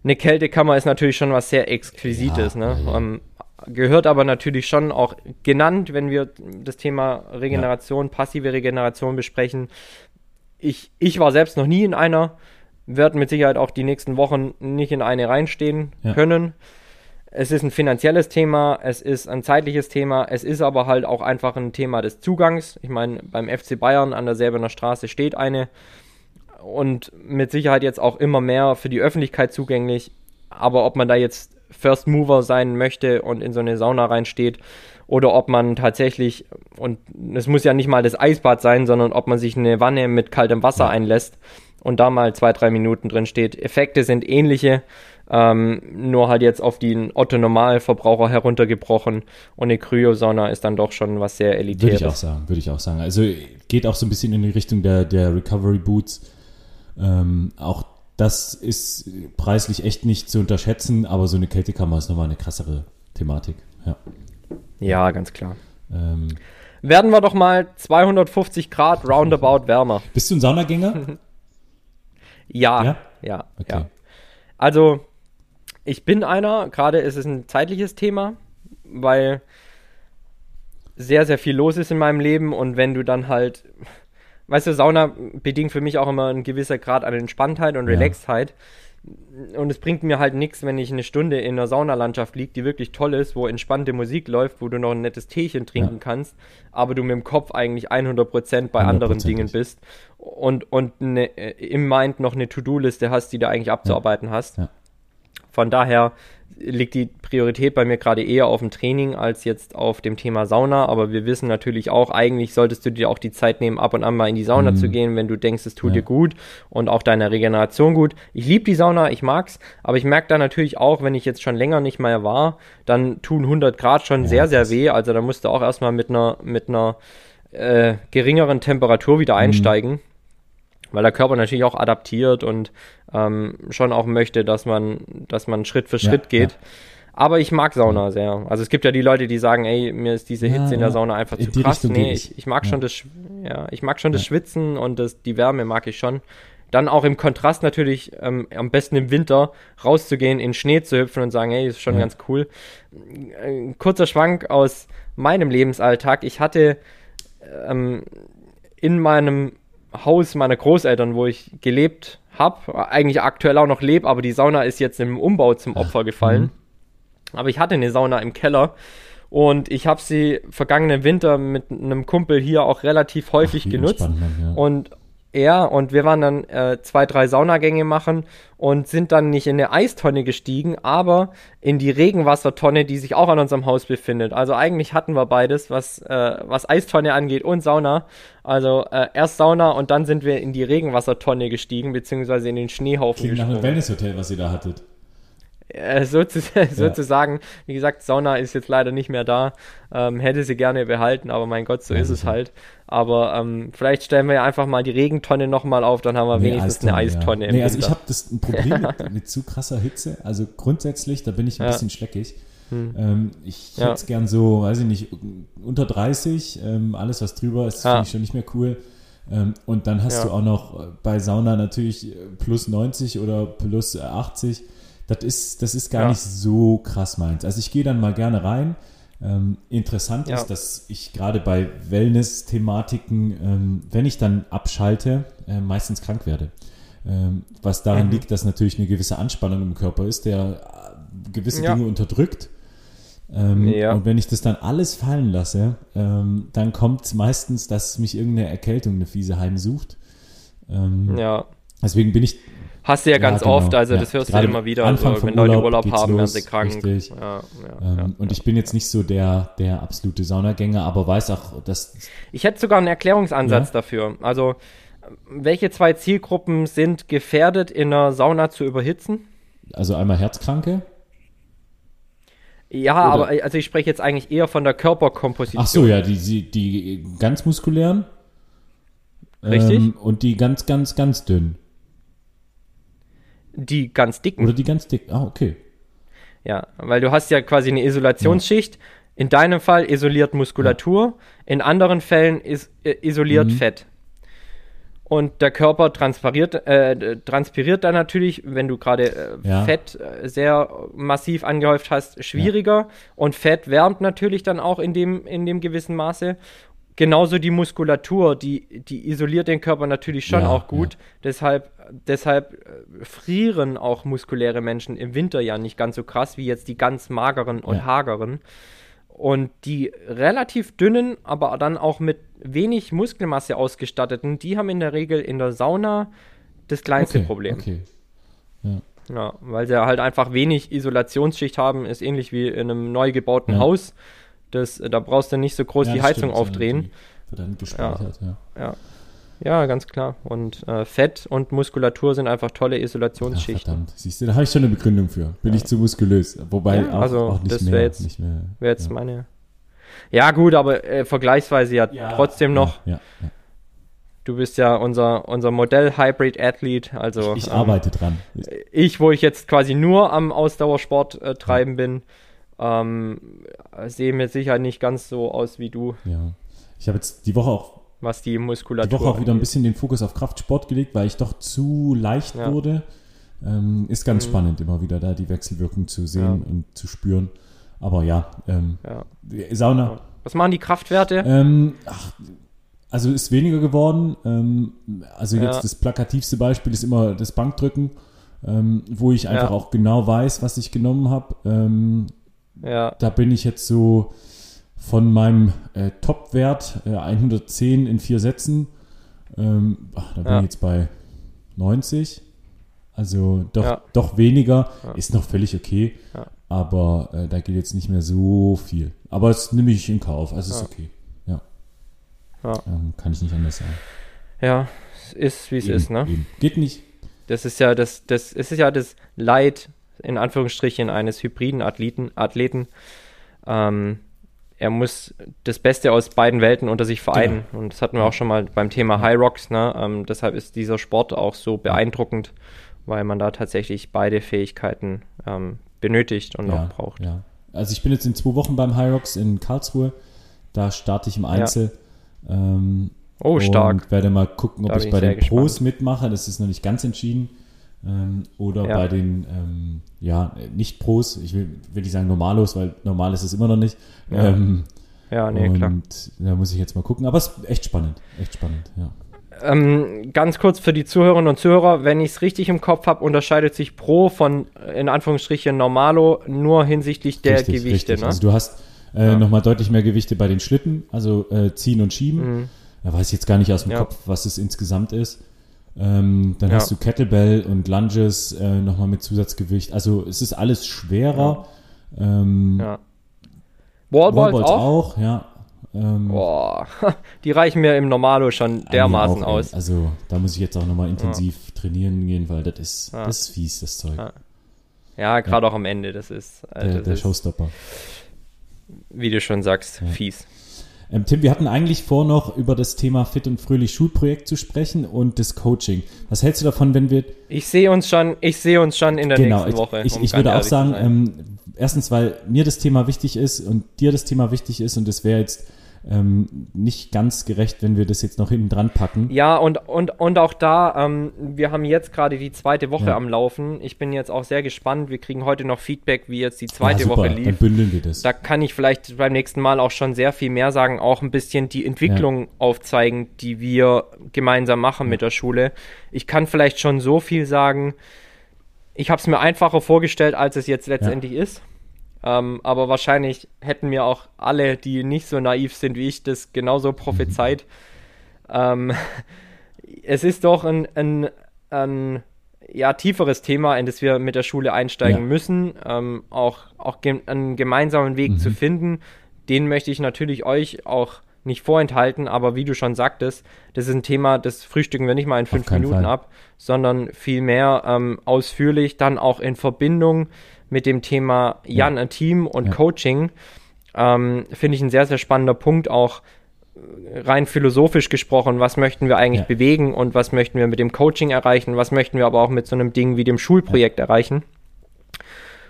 Eine Kältekammer ist natürlich schon was sehr Exquisites. Ja, ne? Ähm, gehört aber natürlich schon auch genannt, wenn wir das Thema Regeneration, ja. passive Regeneration besprechen. Ich, ich war selbst noch nie in einer, werde mit Sicherheit auch die nächsten Wochen nicht in eine reinstehen ja. können. Es ist ein finanzielles Thema, es ist ein zeitliches Thema, es ist aber halt auch einfach ein Thema des Zugangs. Ich meine, beim FC Bayern an der Selbener Straße steht eine und mit Sicherheit jetzt auch immer mehr für die Öffentlichkeit zugänglich. Aber ob man da jetzt First Mover sein möchte und in so eine Sauna reinsteht oder ob man tatsächlich, und es muss ja nicht mal das Eisbad sein, sondern ob man sich eine Wanne mit kaltem Wasser einlässt und da mal zwei, drei Minuten drin steht. Effekte sind ähnliche, ähm, nur halt jetzt auf den Otto-Normalverbraucher heruntergebrochen und eine Kryosauna ist dann doch schon was sehr elitäres. Würde ich auch sagen, würde ich auch sagen. Also geht auch so ein bisschen in die Richtung der, der Recovery Boots. Ähm, auch das ist preislich echt nicht zu unterschätzen, aber so eine Kältekammer ist nochmal eine krassere Thematik. Ja, ja ganz klar. Ähm, Werden wir doch mal 250 Grad roundabout wärmer. Bist du ein Saunagänger? *laughs* ja, ja, ja, okay. ja. Also, ich bin einer, gerade ist es ein zeitliches Thema, weil sehr, sehr viel los ist in meinem Leben und wenn du dann halt weißt du, Sauna bedingt für mich auch immer ein gewisser Grad an Entspanntheit und Relaxedheit. Ja. Und es bringt mir halt nichts, wenn ich eine Stunde in einer Saunalandschaft liege, die wirklich toll ist, wo entspannte Musik läuft, wo du noch ein nettes Teechen trinken ja. kannst, aber du mit dem Kopf eigentlich 100% bei anderen Dingen bist und, und eine, äh, im Mind noch eine To-Do-Liste hast, die du eigentlich abzuarbeiten ja. hast. Von daher liegt die Priorität bei mir gerade eher auf dem Training als jetzt auf dem Thema Sauna. Aber wir wissen natürlich auch, eigentlich solltest du dir auch die Zeit nehmen, ab und an mal in die Sauna mhm. zu gehen, wenn du denkst, es tut ja. dir gut und auch deiner Regeneration gut. Ich liebe die Sauna, ich mag's, aber ich merke da natürlich auch, wenn ich jetzt schon länger nicht mehr war, dann tun 100 Grad schon ja, sehr, sehr weh. Also da musst du auch erstmal mit einer, mit einer äh, geringeren Temperatur wieder mhm. Weil der Körper natürlich auch adaptiert und ähm, schon auch möchte, dass man, dass man Schritt für Schritt ja, geht. Ja. Aber ich mag Sauna sehr. Also es gibt ja die Leute, die sagen, ey, mir ist diese Hitze ja, in der Sauna einfach zu krass. Richtung nee, ich, ich mag schon das, ja, ich mag schon das Schwitzen und das, die Wärme mag ich schon. dann auch im Kontrast natürlich ähm, am besten im Winter rauszugehen, in Schnee zu hüpfen und sagen, hey, ist schon ganz cool. Ein kurzer Schwank aus meinem Lebensalltag. Ich hatte ähm, in meinem Haus meiner Großeltern, wo ich gelebt habe, eigentlich aktuell auch noch lebe, aber die Sauna ist jetzt im Umbau zum Opfer gefallen. Mhm. Aber ich hatte eine Sauna im Keller und ich habe sie vergangenen Winter mit einem Kumpel hier auch relativ häufig Ach, genutzt. Ja. Und ja, und wir waren dann äh, zwei, drei Saunagänge machen und sind dann nicht in eine Eistonne gestiegen, aber in die Regenwassertonne, die sich auch an unserem Haus befindet. Also eigentlich hatten wir beides, was, äh, was Eistonne angeht und Sauna. Also äh, erst Sauna und dann sind wir in die Regenwassertonne gestiegen, beziehungsweise in den Schneehaufen Klingt nach einem Wellnesshotel, was ihr da hattet. Äh, sozusagen, *laughs* ja. wie gesagt, Sauna ist jetzt leider nicht mehr da. Ähm, hätte sie gerne behalten, aber mein Gott, so ja, ist es halt. Aber ähm, vielleicht stellen wir ja einfach mal die Regentonne nochmal auf, dann haben wir nee, wenigstens Eistonne, eine Eistonne. Ja. Nee, also ich habe das ein Problem mit, *laughs* mit, zu krasser Hitze. Also grundsätzlich, da bin ich ein bisschen schleckig. Hm. Ähm, ich hätte es gern so, weiß ich nicht, unter 30. Ähm, alles, was drüber ist, finde ich schon nicht mehr cool. Ähm, und dann hast du auch noch bei Sauna natürlich plus 90 oder plus 80 das ist, das ist gar ja. nicht so krass meins. Also ich gehe dann mal gerne rein. Ähm, interessant ja. ist, dass ich gerade bei Wellness-Thematiken, ähm, wenn ich dann abschalte, äh, meistens krank werde. Ähm, was daran mhm. liegt, dass natürlich eine gewisse Anspannung im Körper ist, der äh, gewisse ja. Dinge unterdrückt. Ähm, ja. Und wenn ich das dann alles fallen lasse, ähm, dann kommt meistens, dass mich irgendeine Erkältung, eine fiese heimsucht. Ähm, ja. Deswegen bin ich Hast du ja ganz genau. oft, also ja, das hörst du immer wieder. Anfang also, wenn Leute Urlaub, Urlaub haben, werden sie krank. Richtig. Ja, ähm, und ich bin jetzt nicht so der, der absolute Saunagänger, aber weiß auch, dass. Ich hätte sogar einen Erklärungsansatz dafür. Also, welche zwei Zielgruppen sind gefährdet, in einer Sauna zu überhitzen? Also einmal Herzkranke. Ja, Oder? aber also ich spreche jetzt eigentlich eher von der Körperkomposition. Ach so, ja, die, die, die ganz muskulären. Richtig. Ähm, und die ganz, ganz, ganz dünn. Die ganz dicken. Oder die ganz dicken. Ah, okay. Ja, weil du hast ja quasi eine Isolationsschicht. Ja. In deinem Fall isoliert Muskulatur, ja. in anderen Fällen is äh, isoliert mhm. Fett. Und der Körper transpiriert, äh, transpiriert dann natürlich, wenn du gerade äh, ja. Fett äh, sehr massiv angehäuft hast, schwieriger. Und Fett wärmt natürlich dann auch in dem, in dem gewissen Maße. Genauso die Muskulatur, die, die isoliert den Körper natürlich schon auch gut. Deshalb deshalb äh, frieren auch muskuläre Menschen im Winter ja nicht ganz so krass wie jetzt die ganz mageren und ja. hageren. Und die relativ dünnen, aber dann auch mit wenig Muskelmasse ausgestatteten, die haben in der Regel in der Sauna das kleinste okay, Problem. Okay. Ja. ja. weil sie halt einfach wenig Isolationsschicht haben, ist ähnlich wie in einem neu gebauten ja. Haus. Das, da brauchst du nicht so groß die Heizung stimmt, aufdrehen. Wird dann gespeichert, ja. ja. Ja, ganz klar. Und äh, Fett und Muskulatur sind einfach tolle Isolationsschichten. Ach, verdammt, siehst du, da habe ich schon eine Begründung für. Bin ja. ich zu muskulös. Wobei ja, auch, also auch nicht das mehr. Jetzt, nicht mehr wäre jetzt ja. meine. Ja, gut, aber äh, vergleichsweise ja, trotzdem noch. Du bist ja unser, unser Modell-Hybrid-Athlet. Also, ich, ich ähm, arbeite dran. Ich, wo ich jetzt quasi nur am Ausdauersport äh, treiben bin, ähm, sehe mir sicher nicht ganz so aus wie du. Ja. Ich habe jetzt die Woche auch was die Muskulatur. Die Woche auch wieder ein bisschen den Fokus auf Kraftsport gelegt, weil ich doch zu leicht ja. wurde. Ähm, ist ganz mhm. spannend, immer wieder da die Wechselwirkung zu sehen ja. und zu spüren. Aber ja, ähm, ja. Sauna. Was machen die Kraftwerte? Ähm, ach, also ist weniger geworden. Ähm, also jetzt das plakativste Beispiel ist immer das Bankdrücken, ähm, wo ich einfach auch genau weiß, was ich genommen habe. Ähm. Da bin ich jetzt so von meinem äh, Top-Wert äh, 110 in vier Sätzen. Ähm, ach, da bin ja. ich jetzt bei 90. Also doch, ja. doch weniger. Ja. Ist noch völlig okay. Aber äh, da geht jetzt nicht mehr so viel. Aber das nehme ich in Kauf. Also ist okay. Ja. Ähm, kann ich nicht anders sagen. Ja, es ist wie es ist, ne? Eben. Geht nicht. Das ist ja das, das, ist ja das Leid, in Anführungsstrichen, eines hybriden Athleten, Athleten ähm, er muss das Beste aus beiden Welten unter sich vereinen. Genau. Und das hatten wir auch schon mal beim Thema High Rocks. Ne? Ähm, deshalb ist dieser Sport auch so beeindruckend, weil man da tatsächlich beide Fähigkeiten ähm, benötigt und ja, auch braucht. Ja. Also ich bin jetzt in zwei Wochen beim High Rocks in Karlsruhe. Da starte ich im Einzel. Ja. Ähm, Oh, stark. Und werde mal gucken, ob Da ich bei den Pros gespannt. mitmache. Das ist noch nicht ganz entschieden. Ähm, oder Ja. bei den, ähm, ja, nicht Pros. Ich will, will nicht sagen Normalos, weil normal ist es immer noch nicht. Ja. Ähm, Ja, nee, und klar. da muss ich jetzt mal gucken. Aber es ist echt spannend. Echt spannend, ja. Ähm, ganz kurz für die Zuhörerinnen und Zuhörer, wenn ich es richtig im Kopf habe, unterscheidet sich Pro von äh, in Anführungsstrichen Normalo nur hinsichtlich der Richtig, Gewichte. richtig. Ne? Also du hast äh, Ja. nochmal deutlich mehr Gewichte bei den Schlitten, also äh, ziehen und schieben. Mhm. Da weiß ich jetzt gar nicht aus dem Ja. Kopf, was es insgesamt ist. Ähm, dann Ja. hast du Kettlebell und Lunges äh, nochmal mit Zusatzgewicht. Also es ist alles schwerer. Ähm, Ja. Wallballs, Wallballs auch? auch, ja. Ähm, Boah, *laughs* die reichen mir im Normalo schon dermaßen auch, aus. Also da muss ich jetzt auch nochmal intensiv trainieren gehen, weil das ist, Ja. das ist fies, das Zeug. Ja. Ja, gerade auch am Ende, das ist, äh, Der, das der ist Showstopper. wie du schon sagst, Ja. fies. Ähm, Tim, wir hatten eigentlich vor, noch über das Thema Fit und Fröhlich Schulprojekt zu sprechen und das Coaching. Was hältst du davon, wenn wir Ich sehe uns schon, ich sehe uns schon in der genau, nächsten ich, Woche. ich, um ich würde auch sagen, ähm, erstens, weil mir das Thema wichtig ist und dir das Thema wichtig ist und es wäre jetzt ähm, nicht ganz gerecht, wenn wir das jetzt noch hinten dran packen. Ja, und, und, und auch da, ähm, wir haben jetzt gerade die zweite Woche Ja. am Laufen. Ich bin jetzt auch sehr gespannt. Wir kriegen heute noch Feedback, wie jetzt die Ja, zweite super, Woche Dann lief. bündeln wir das. Da kann ich vielleicht beim nächsten Mal auch schon sehr viel mehr sagen, auch ein bisschen die Entwicklung aufzeigen, die wir gemeinsam machen mit der Schule. Ich kann vielleicht schon so viel sagen. Ich habe es mir einfacher vorgestellt, als es jetzt letztendlich ist. Ähm, aber wahrscheinlich hätten mir auch alle, die nicht so naiv sind wie ich, das genauso prophezeit. Ähm, *laughs* es ist doch ein, ein, ein ja, tieferes Thema, in das wir mit der Schule einsteigen Ja. müssen. Ähm, auch auch gem einen gemeinsamen Weg Mhm. zu finden. Den möchte ich natürlich euch auch nicht vorenthalten, aber wie du schon sagtest, das ist ein Thema, das frühstücken wir nicht mal in fünf Minuten Fall. ab, sondern vielmehr ähm, ausführlich, dann auch in Verbindung mit dem Thema Jan, ein Team und Ja. Coaching. Ähm, Finde ich ein sehr, sehr spannender Punkt, auch äh, rein philosophisch gesprochen, was möchten wir eigentlich Ja. bewegen und was möchten wir mit dem Coaching erreichen, was möchten wir aber auch mit so einem Ding wie dem Schulprojekt erreichen.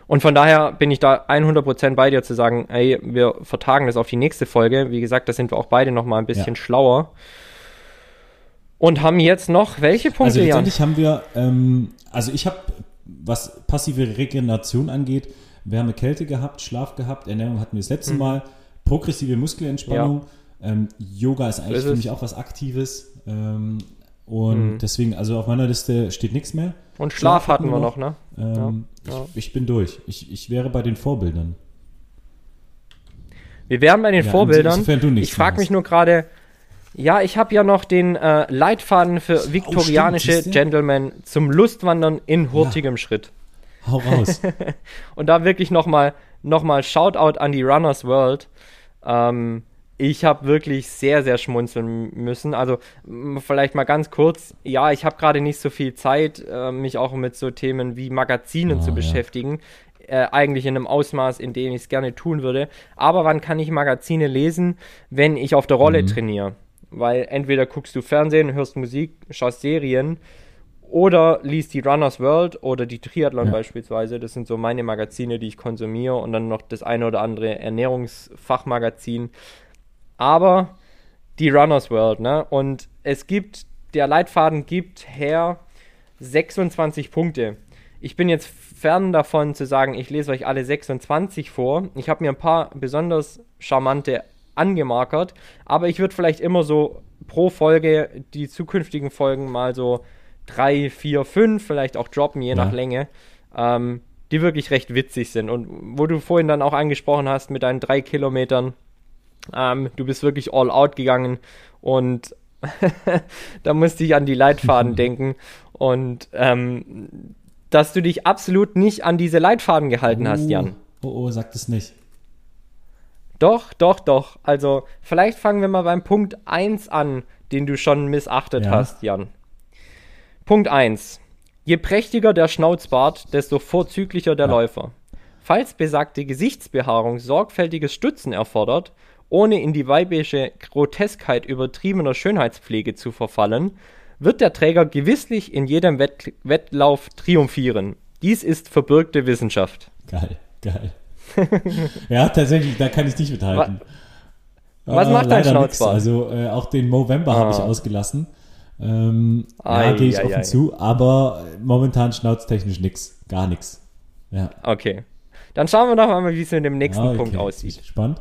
Und von daher bin ich da 100% bei dir zu sagen, ey, wir vertagen das auf die nächste Folge. Wie gesagt, da sind wir auch beide noch mal ein bisschen Ja. schlauer. Und haben jetzt noch welche Punkte, Also Jan? letztendlich haben wir, ähm, also ich habe, was passive Regeneration angeht, Wärme, Kälte gehabt, Schlaf gehabt, Ernährung hatten wir das Mhm. letzte Mal, progressive Muskelentspannung, ähm, Yoga ist eigentlich ist für es. mich auch was Aktives ähm, und Mhm. deswegen, also auf meiner Liste steht nichts mehr. Und Schlaf Schlaf hatten wir wir noch, ne? Ähm, Ja, ja. Ich, ich bin durch. Ich, ich wäre bei den Vorbildern. Wir wären bei den Ja, Vorbildern. insofern du nichts ich frage mich nur gerade, ja, ich habe ja noch den äh, Leitfaden für viktorianische siehste? Gentlemen zum Lustwandern in hurtigem Schritt. Hau raus. *laughs* Und da wirklich nochmal noch mal Shoutout an die Runners World. Ähm, ich habe wirklich sehr, sehr schmunzeln müssen. Also vielleicht mal ganz kurz. Ja, ich habe gerade nicht so viel Zeit, äh, mich auch mit so Themen wie Magazinen Ah, zu ja. beschäftigen. Äh, eigentlich in einem Ausmaß, in dem ich es gerne tun würde. Aber wann kann ich Magazine lesen, wenn ich auf der Rolle Mhm. trainiere? Weil entweder guckst du Fernsehen, hörst Musik, schaust Serien oder liest die Runners World oder die Triathlon Ja. beispielsweise. Das sind so meine Magazine, die ich konsumiere und dann noch das eine oder andere Ernährungsfachmagazin. Aber die Runners World, ne? Und es gibt, der Leitfaden gibt her 26 Punkte. Ich bin jetzt fern davon zu sagen, ich lese euch alle 26 vor. Ich habe mir ein paar besonders charmante angemarkert, aber ich würde vielleicht immer so pro Folge die zukünftigen Folgen mal so drei, vier, fünf vielleicht auch droppen, je Ja. nach Länge, ähm, die wirklich recht witzig sind. Und wo du vorhin dann auch angesprochen hast mit deinen drei Kilometern, ähm, du bist wirklich all out gegangen und *laughs* da musste ich an die Leitfaden *laughs* denken und ähm, dass du dich absolut nicht an diese Leitfaden gehalten hast, Jan. Oh, oh, sag das nicht. Doch, doch, doch. Also, vielleicht fangen wir mal beim Punkt 1 an, den du schon missachtet Ja. hast, Jan. Punkt 1. Je prächtiger der Schnauzbart, desto vorzüglicher der Ja. Läufer. Falls besagte Gesichtsbehaarung sorgfältiges Stützen erfordert, ohne in die weibische Groteskheit übertriebener Schönheitspflege zu verfallen, wird der Träger gewisslich in jedem Wett Wettlauf triumphieren. Dies ist verbürgte Wissenschaft. Geil, geil. *laughs* ja, tatsächlich, da kann ich nicht mithalten. Was Äh, macht dein. Schnauzbart? Also äh, auch den Movember habe ich Ah. ausgelassen. Ähm, ja, Ei, gehe ich ei, offen ei. zu, aber momentan schnauztechnisch nix. Gar nichts. Ja. Okay. Dann schauen wir doch mal, wie es mit dem nächsten Ah, okay. Punkt aussieht. Spannend.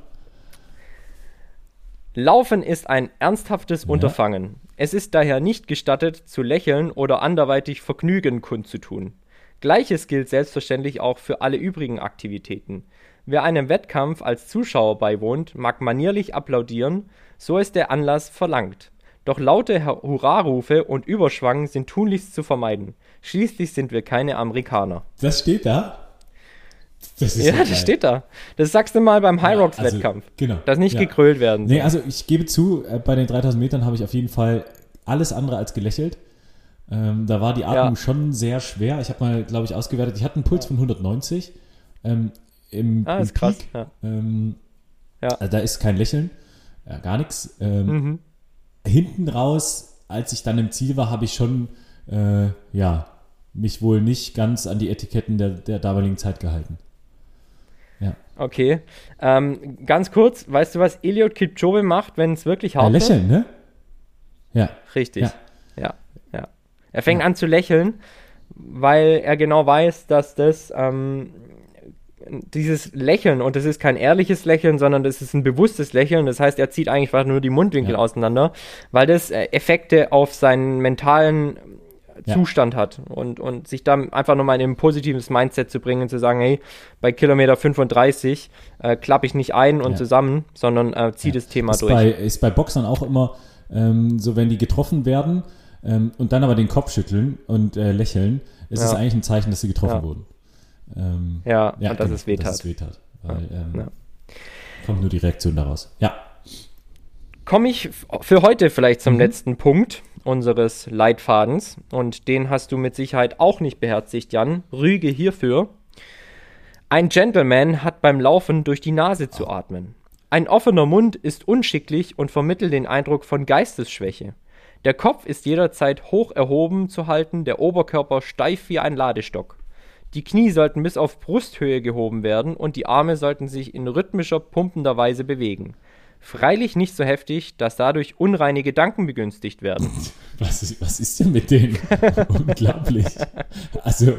Laufen ist ein ernsthaftes Unterfangen. Es ist daher nicht gestattet, zu lächeln oder anderweitig Vergnügen kundzutun. Gleiches gilt selbstverständlich auch für alle übrigen Aktivitäten. Wer einem Wettkampf als Zuschauer beiwohnt, mag manierlich applaudieren, so es der Anlass verlangt. Doch laute Hu- Hurrarufe und Überschwang sind tunlichst zu vermeiden. Schließlich sind wir keine Amerikaner. Das steht da? Das ist Ja, das steht da. Das sagst du mal beim High Rocks also, Wettkampf. genau, Dass nicht ja. gekrölt werden soll. Nee, also ich gebe zu, äh, bei den 3000 Metern habe ich auf jeden Fall alles andere als gelächelt. Ähm, da war die Atmung Ja. schon sehr schwer. Ich habe mal, glaube ich, ausgewertet. Ich hatte einen Puls von 190 ähm, im, ah, im ist krass. Peak. Ja. Ähm, Ja. also da ist kein Lächeln, ja, gar nichts. Ähm, Mhm. Hinten raus, als ich dann im Ziel war, habe ich schon, äh, ja, mich wohl nicht ganz an die Etiketten der, der damaligen Zeit gehalten. Ja. Okay. Ähm, ganz kurz, weißt du, was Eliot Kipchoge macht, wenn es wirklich Ja, hart lächeln, ne? Ja. Richtig. Ja. Ja. ja, Er fängt an zu lächeln, weil er genau weiß, dass das ähm, dieses Lächeln, und das ist kein ehrliches Lächeln, sondern das ist ein bewusstes Lächeln. Das heißt, er zieht eigentlich einfach nur die Mundwinkel Ja. auseinander, weil das äh, Effekte auf seinen mentalen Ja. Zustand hat und, und sich da einfach nochmal in ein positives Mindset zu bringen, zu sagen, hey, bei Kilometer 35 äh, klappe ich nicht ein und Ja. zusammen, sondern äh, zieh das Thema ist durch. Bei, ist bei Boxern auch immer ähm, so, wenn die getroffen werden ähm, und dann aber den Kopf schütteln und äh, lächeln, ist es Ja. eigentlich ein Zeichen, dass sie getroffen Ja. wurden. Ähm, ja, und dass es es wehtat. Weil, ähm, Ja. Kommt nur die Reaktion daraus. Ja. Komme ich für heute vielleicht zum Mhm. letzten Punkt unseres Leitfadens und den hast du mit Sicherheit auch nicht beherzigt, Jan. Rüge hierfür. Ein Gentleman hat beim Laufen durch die Nase zu atmen. Ein offener Mund ist unschicklich und vermittelt den Eindruck von Geistesschwäche. Der Kopf ist jederzeit hoch erhoben zu halten, der Oberkörper steif wie ein Ladestock. Die Knie sollten bis auf Brusthöhe gehoben werden und die Arme sollten sich in rhythmischer, pumpender Weise bewegen. Freilich nicht so heftig, dass dadurch unreine Gedanken begünstigt werden. *laughs* Was ist, was ist denn mit denen? *laughs* Unglaublich. Also,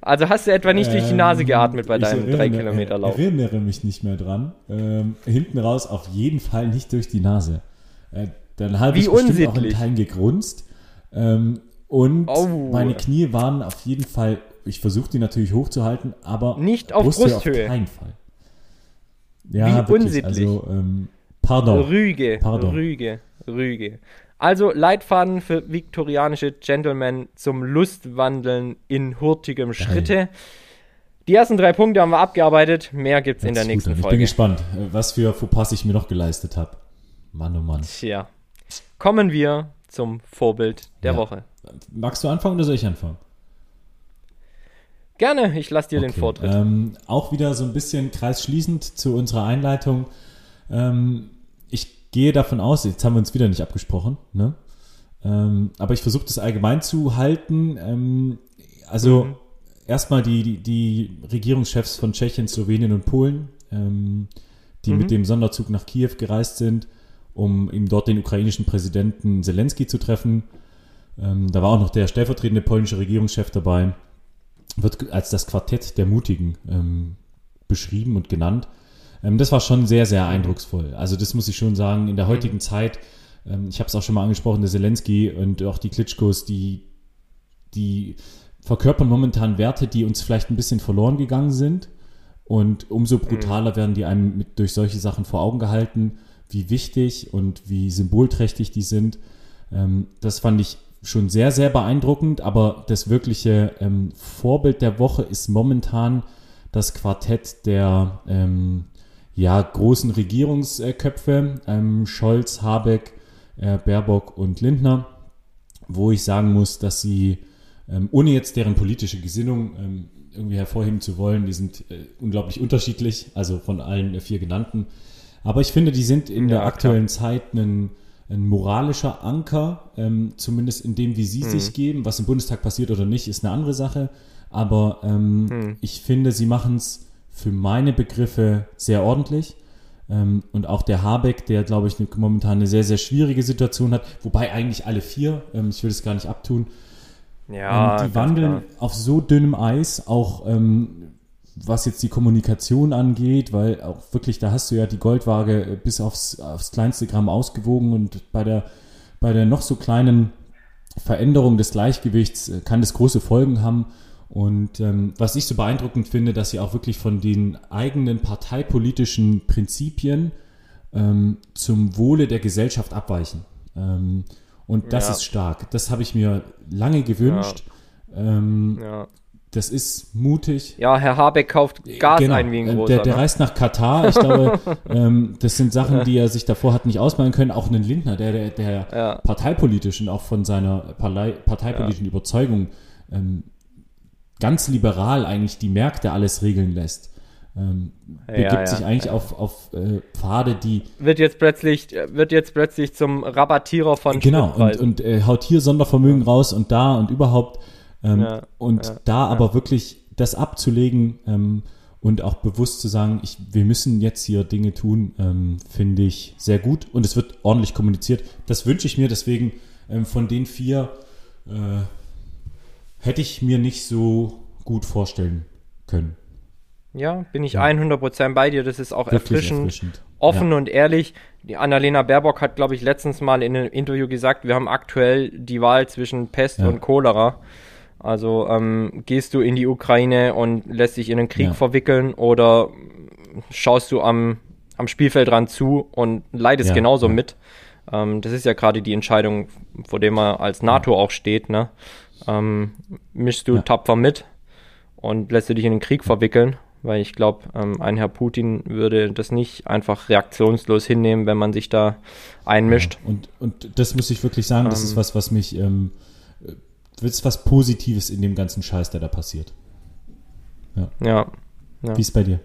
Also hast du etwa nicht durch die Nase ähm, geatmet bei ich deinem erinnere- 3 Kilometer Lauf? erinnere mich nicht mehr dran. Ähm, hinten raus auf jeden Fall nicht durch die Nase. Äh, dann habe ich bestimmt auch in. Teilen gegrunzt. Ähm, und Oh. meine Knie waren auf jeden Fall, ich versuche die natürlich hochzuhalten, aber Nicht auf Brusthöhe. auf keinen Fall. Ja, Wie wirklich. unsittlich. Also, ähm, pardon. Rüge, Pardon. Rüge, Rüge. Also Leitfaden für viktorianische Gentlemen zum Lustwandeln in hurtigem Schritte. Die ersten drei Punkte haben wir abgearbeitet. Mehr gibt's in der nächsten gut an. Ich bin Folge. gespannt, was für Fauxpas ich mir noch geleistet habe. Mann, oh Mann. Tja. Kommen wir zum Vorbild der Ja. Woche. Magst du anfangen oder soll ich anfangen? Gerne, ich lasse dir den Okay, Vortritt. Ähm, auch wieder so ein bisschen kreisschließend zu unserer Einleitung. Ähm, ich gehe davon aus, jetzt haben wir uns wieder nicht abgesprochen, ne? Ähm, aber ich versuche das allgemein zu halten. Ähm, also Mhm. erstmal die, die, die Regierungschefs von Tschechien, Slowenien und Polen, ähm, die Mhm. mit dem Sonderzug nach Kiew gereist sind, um eben dort den ukrainischen Präsidenten Zelensky zu treffen. Ähm, da war auch noch der stellvertretende polnische Regierungschef dabei wird als das Quartett der Mutigen ähm, beschrieben und genannt. Ähm, das war schon sehr, sehr eindrucksvoll. Also das muss ich schon sagen, in der heutigen Zeit, ähm, ich habe es auch schon mal angesprochen, der Zelensky und auch die Klitschkos, die, die verkörpern momentan Werte, die uns vielleicht ein bisschen verloren gegangen sind. Und umso brutaler werden die einem mit, durch solche Sachen vor Augen gehalten, wie wichtig und wie symbolträchtig die sind. Ähm, das fand ich schon sehr, sehr beeindruckend, aber das wirkliche ähm, Vorbild der Woche ist momentan das Quartett der ähm, ja, großen Regierungsköpfe, ähm, Scholz, Habeck, äh, Baerbock und Lindner, wo ich sagen muss, dass sie, ähm, ohne jetzt deren politische Gesinnung ähm, irgendwie hervorheben zu wollen, die sind äh, unglaublich unterschiedlich, also von allen äh, vier genannten. Aber ich finde, die sind in Ja, der aktuellen Zeit ein, ein moralischer Anker, ähm, zumindest in dem, wie sie sich geben. Was im Bundestag passiert oder nicht, ist eine andere Sache. Aber ähm, ich finde, sie machen es für meine Begriffe sehr ordentlich. Ähm, und auch der Habeck, der, glaube ich, momentan eine sehr, sehr schwierige Situation hat, wobei eigentlich alle vier, ähm, ich will es gar nicht abtun, ja, ähm, die wandeln klar. auf so dünnem Eis, auch ähm, was jetzt die Kommunikation angeht, weil auch wirklich, da hast du ja die Goldwaage äh, bis aufs, aufs kleinste Gramm ausgewogen und bei der, bei der noch so kleinen Veränderung des Gleichgewichts äh, kann das große Folgen haben. Und ähm, was ich so beeindruckend finde, dass sie auch wirklich von den eigenen parteipolitischen Prinzipien ähm, zum Wohle der Gesellschaft abweichen. Ähm, und das ja. ist stark. Das habe ich mir lange gewünscht. Ja. Ähm, ja. Das ist mutig. Ja, Herr Habeck kauft Gas genau. ein wie ein äh, großer. Der, der ne? reist nach Katar. Ich glaube, *laughs* ähm, das sind Sachen, die er sich davor hat nicht ausmalen können. Auch einen Lindner, der, der, der ja. parteipolitisch und auch von seiner parteipolitischen ja. Überzeugung ähm, ganz liberal eigentlich die Märkte alles regeln lässt ähm, begibt ja, sich eigentlich auf, auf äh, Pfade, die. Wird jetzt plötzlich, wird jetzt plötzlich zum Rabattierer von Genau, und, und äh, haut hier Sondervermögen raus und da und überhaupt. Ähm, und da aber wirklich das abzulegen ähm, und auch bewusst zu sagen, ich, wir müssen jetzt hier Dinge tun, ähm, finde ich sehr gut. Und es wird ordentlich kommuniziert. Das wünsche ich mir, deswegen ähm, von den vier äh, hätte ich mir nicht so gut vorstellen können. Ja, bin ich ja. 100% bei dir. Das ist auch erfrischend, erfrischend, offen ja. und ehrlich. Die Annalena Baerbock hat, glaube ich, letztens mal in einem Interview gesagt, wir haben aktuell die Wahl zwischen Pest ja. und Cholera. Also ähm, gehst du in die Ukraine und lässt dich in den Krieg verwickeln oder schaust du am, am Spielfeldrand zu und leidest genauso mit. Ähm, das ist ja gerade die Entscheidung, vor der man als NATO auch steht. Ne? Ähm, mischst du tapfer mit und lässt du dich in den Krieg verwickeln weil ich glaube, ähm, ein Herr Putin würde das nicht einfach reaktionslos hinnehmen, wenn man sich da einmischt. Ja, und, und das muss ich wirklich sagen, das ist ähm. was, was mich, das ist was Positives in dem ganzen Scheiß, der da passiert. Ja. ja, ja. Wie ist bei dir?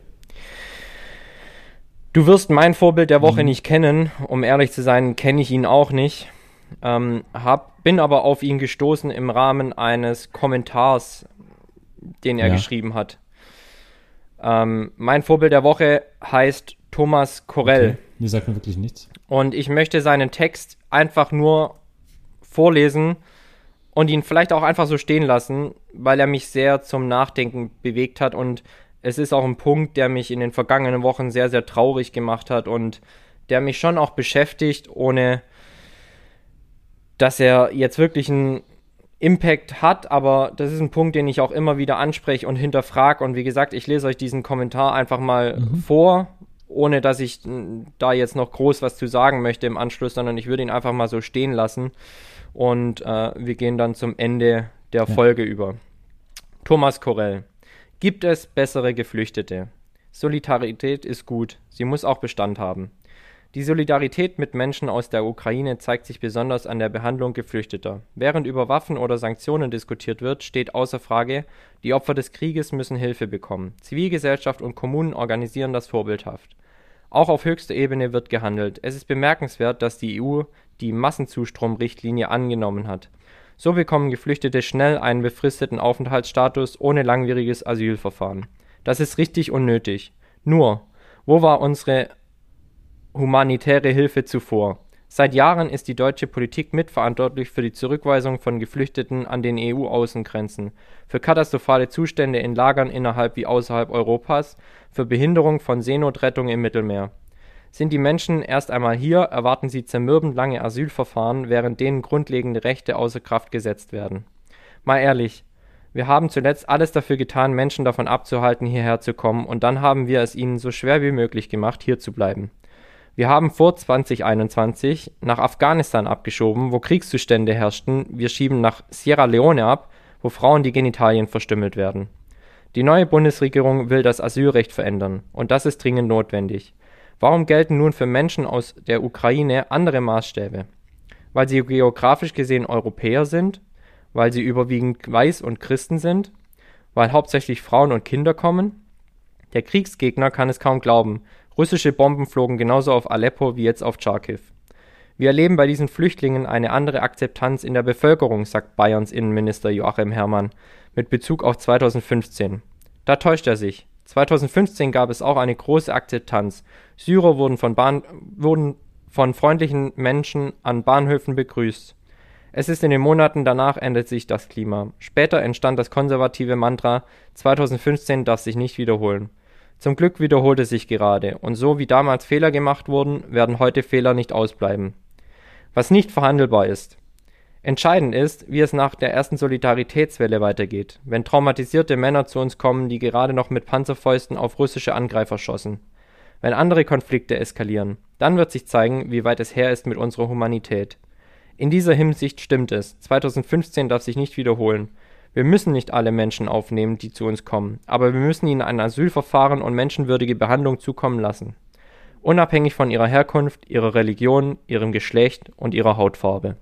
Du wirst mein Vorbild der Woche mhm. nicht kennen. Um ehrlich zu sein, kenne ich ihn auch nicht. Ähm, hab, bin aber auf ihn gestoßen im Rahmen eines Kommentars, den er ja. geschrieben hat. Ähm, mein Vorbild der Woche heißt Thomas Korell. Okay. Mir sagt mir wirklich nichts. Und ich möchte seinen Text einfach nur vorlesen und ihn vielleicht auch einfach so stehen lassen, weil er mich sehr zum Nachdenken bewegt hat und es ist auch ein Punkt, der mich in den vergangenen Wochen sehr, sehr traurig gemacht hat und der mich schon auch beschäftigt, ohne dass er jetzt wirklich ein Impact hat, aber das ist ein Punkt, den ich auch immer wieder anspreche und hinterfrage. Und wie gesagt, ich lese euch diesen Kommentar einfach mal mhm. vor, ohne dass ich da jetzt noch groß was zu sagen möchte im Anschluss, sondern ich würde ihn einfach mal so stehen lassen. Und äh, wir gehen dann zum Ende der ja. Folge über. Thomas Korell. Gibt es bessere Geflüchtete? Solidarität ist gut, sie muss auch Bestand haben. Die Solidarität mit Menschen aus der Ukraine zeigt sich besonders an der Behandlung Geflüchteter. Während über Waffen oder Sanktionen diskutiert wird, steht außer Frage, die Opfer des Krieges müssen Hilfe bekommen. Zivilgesellschaft und Kommunen organisieren das vorbildhaft. Auch auf höchster Ebene wird gehandelt. Es ist bemerkenswert, dass die EU die Massenzustromrichtlinie angenommen hat. So bekommen Geflüchtete schnell einen befristeten Aufenthaltsstatus ohne langwieriges Asylverfahren. Das ist richtig und nötig. Nur, wo war unsere humanitäre Hilfe zuvor. Seit Jahren ist die deutsche Politik mitverantwortlich für die Zurückweisung von Geflüchteten an den EU-Außengrenzen, für katastrophale Zustände in Lagern innerhalb wie außerhalb Europas, für Behinderung von Seenotrettung im Mittelmeer. Sind die Menschen erst einmal hier, erwarten sie zermürbend lange Asylverfahren, während denen grundlegende Rechte außer Kraft gesetzt werden. Mal ehrlich, wir haben zuletzt alles dafür getan, Menschen davon abzuhalten, hierher zu kommen, und dann haben wir es ihnen so schwer wie möglich gemacht, hier zu bleiben. Wir haben vor 2021 nach Afghanistan abgeschoben, wo Kriegszustände herrschten. Wir schieben nach Sierra Leone ab, wo Frauen die Genitalien verstümmelt werden. Die neue Bundesregierung will das Asylrecht verändern, und das ist dringend notwendig. Warum gelten nun für Menschen aus der Ukraine andere Maßstäbe? Weil sie geografisch gesehen Europäer sind? Weil sie überwiegend weiß und Christen sind? Weil hauptsächlich Frauen und Kinder kommen? Der Kriegsgegner kann es kaum glauben, Russische Bomben flogen genauso auf Aleppo wie jetzt auf Charkiw. Wir erleben bei diesen Flüchtlingen eine andere Akzeptanz in der Bevölkerung, sagt Bayerns Innenminister Joachim Herrmann mit Bezug auf 2015. Da täuscht er sich. 2015 gab es auch eine große Akzeptanz. Syrer wurden von, Bahn, wurden von freundlichen Menschen an Bahnhöfen begrüßt. Es ist in den Monaten danach ändert sich das Klima. Später entstand das konservative Mantra 2015 darf sich nicht wiederholen. Zum Glück wiederholt es sich gerade, und so wie damals Fehler gemacht wurden, werden heute Fehler nicht ausbleiben. Was nicht verhandelbar ist. Entscheidend ist, wie es nach der ersten Solidaritätswelle weitergeht, wenn traumatisierte Männer zu uns kommen, die gerade noch mit Panzerfäusten auf russische Angreifer schossen. Wenn andere Konflikte eskalieren, dann wird sich zeigen, wie weit es her ist mit unserer Humanität. In dieser Hinsicht stimmt es. 2015 darf sich nicht wiederholen. Wir müssen nicht alle Menschen aufnehmen, die zu uns kommen, aber wir müssen ihnen ein Asylverfahren und menschenwürdige Behandlung zukommen lassen. Unabhängig von ihrer Herkunft, ihrer Religion, ihrem Geschlecht und ihrer Hautfarbe.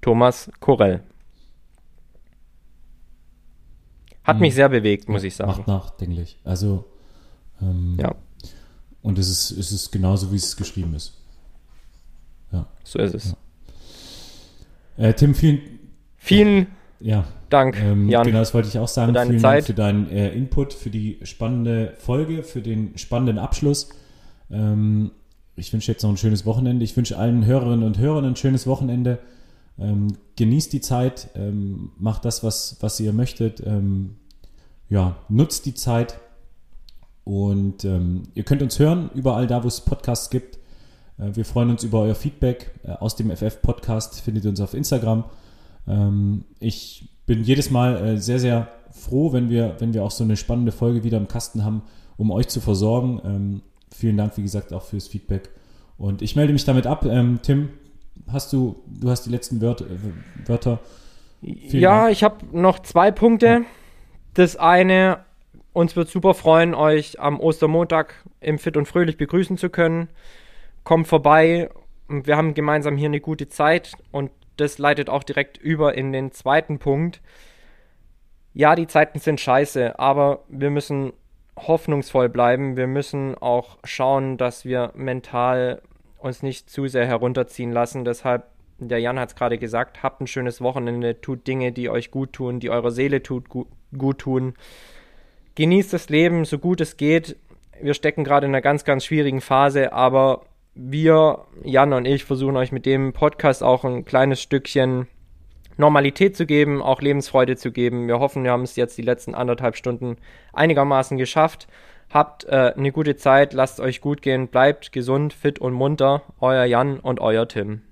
Thomas Korell. Hat hm. mich sehr bewegt, muss ja, ich sagen. Macht nachdenklich. Also, ähm, ja. Und es ist, es ist genauso, wie es geschrieben ist. Ja. So ist es. Ja. Äh, Tim, vielen, vielen ja. Dank, ähm, Jan. Genau, das wollte ich auch sagen. Für vielen Zeit. Dank für deinen äh, Input, für die spannende Folge, für den spannenden Abschluss. Ähm, ich wünsche jetzt noch ein schönes Wochenende. Ich wünsche allen Hörerinnen und Hörern ein schönes Wochenende. Ähm, genießt die Zeit, ähm, macht das, was, was ihr möchtet. Ähm, ja, nutzt die Zeit. Und ähm, ihr könnt uns hören, überall da, wo es Podcasts gibt. Äh, wir freuen uns über euer Feedback. Äh, aus dem FF-Podcast findet ihr uns auf Instagram. Ich bin jedes Mal äh, sehr, sehr froh, wenn wir, wenn wir auch so eine spannende Folge wieder im Kasten haben, um euch zu versorgen. Ähm, vielen Dank, wie gesagt, auch fürs Feedback. Und ich melde mich damit ab. Ähm, Tim, hast du, du hast die letzten Wörter. Äh, Wörter. ja, Dank. ich habe noch zwei Punkte. Ja. Das eine, uns wird super freuen, euch am Ostermontag im Fit und Fröhlich begrüßen zu können. Kommt vorbei. Wir haben gemeinsam hier eine gute Zeit und das leitet auch direkt über in den zweiten Punkt. Ja, die Zeiten sind scheiße, aber wir müssen hoffnungsvoll bleiben. Wir müssen auch schauen, dass wir mental uns nicht zu sehr herunterziehen lassen. Deshalb, der Jan hat es gerade gesagt, habt ein schönes Wochenende, tut Dinge, die euch gut tun, die eurer Seele tut, gut, tun. Genießt das Leben so gut es geht. Wir stecken gerade in einer ganz, ganz schwierigen Phase, aber wir, Jan und ich, versuchen euch mit dem Podcast auch ein kleines Stückchen Normalität zu geben, auch Lebensfreude zu geben. Wir hoffen, wir haben es jetzt die letzten anderthalb Stunden einigermaßen geschafft. Habt äh, eine gute Zeit, lasst euch gut gehen, bleibt gesund, fit und munter. Euer Jan und euer Tim.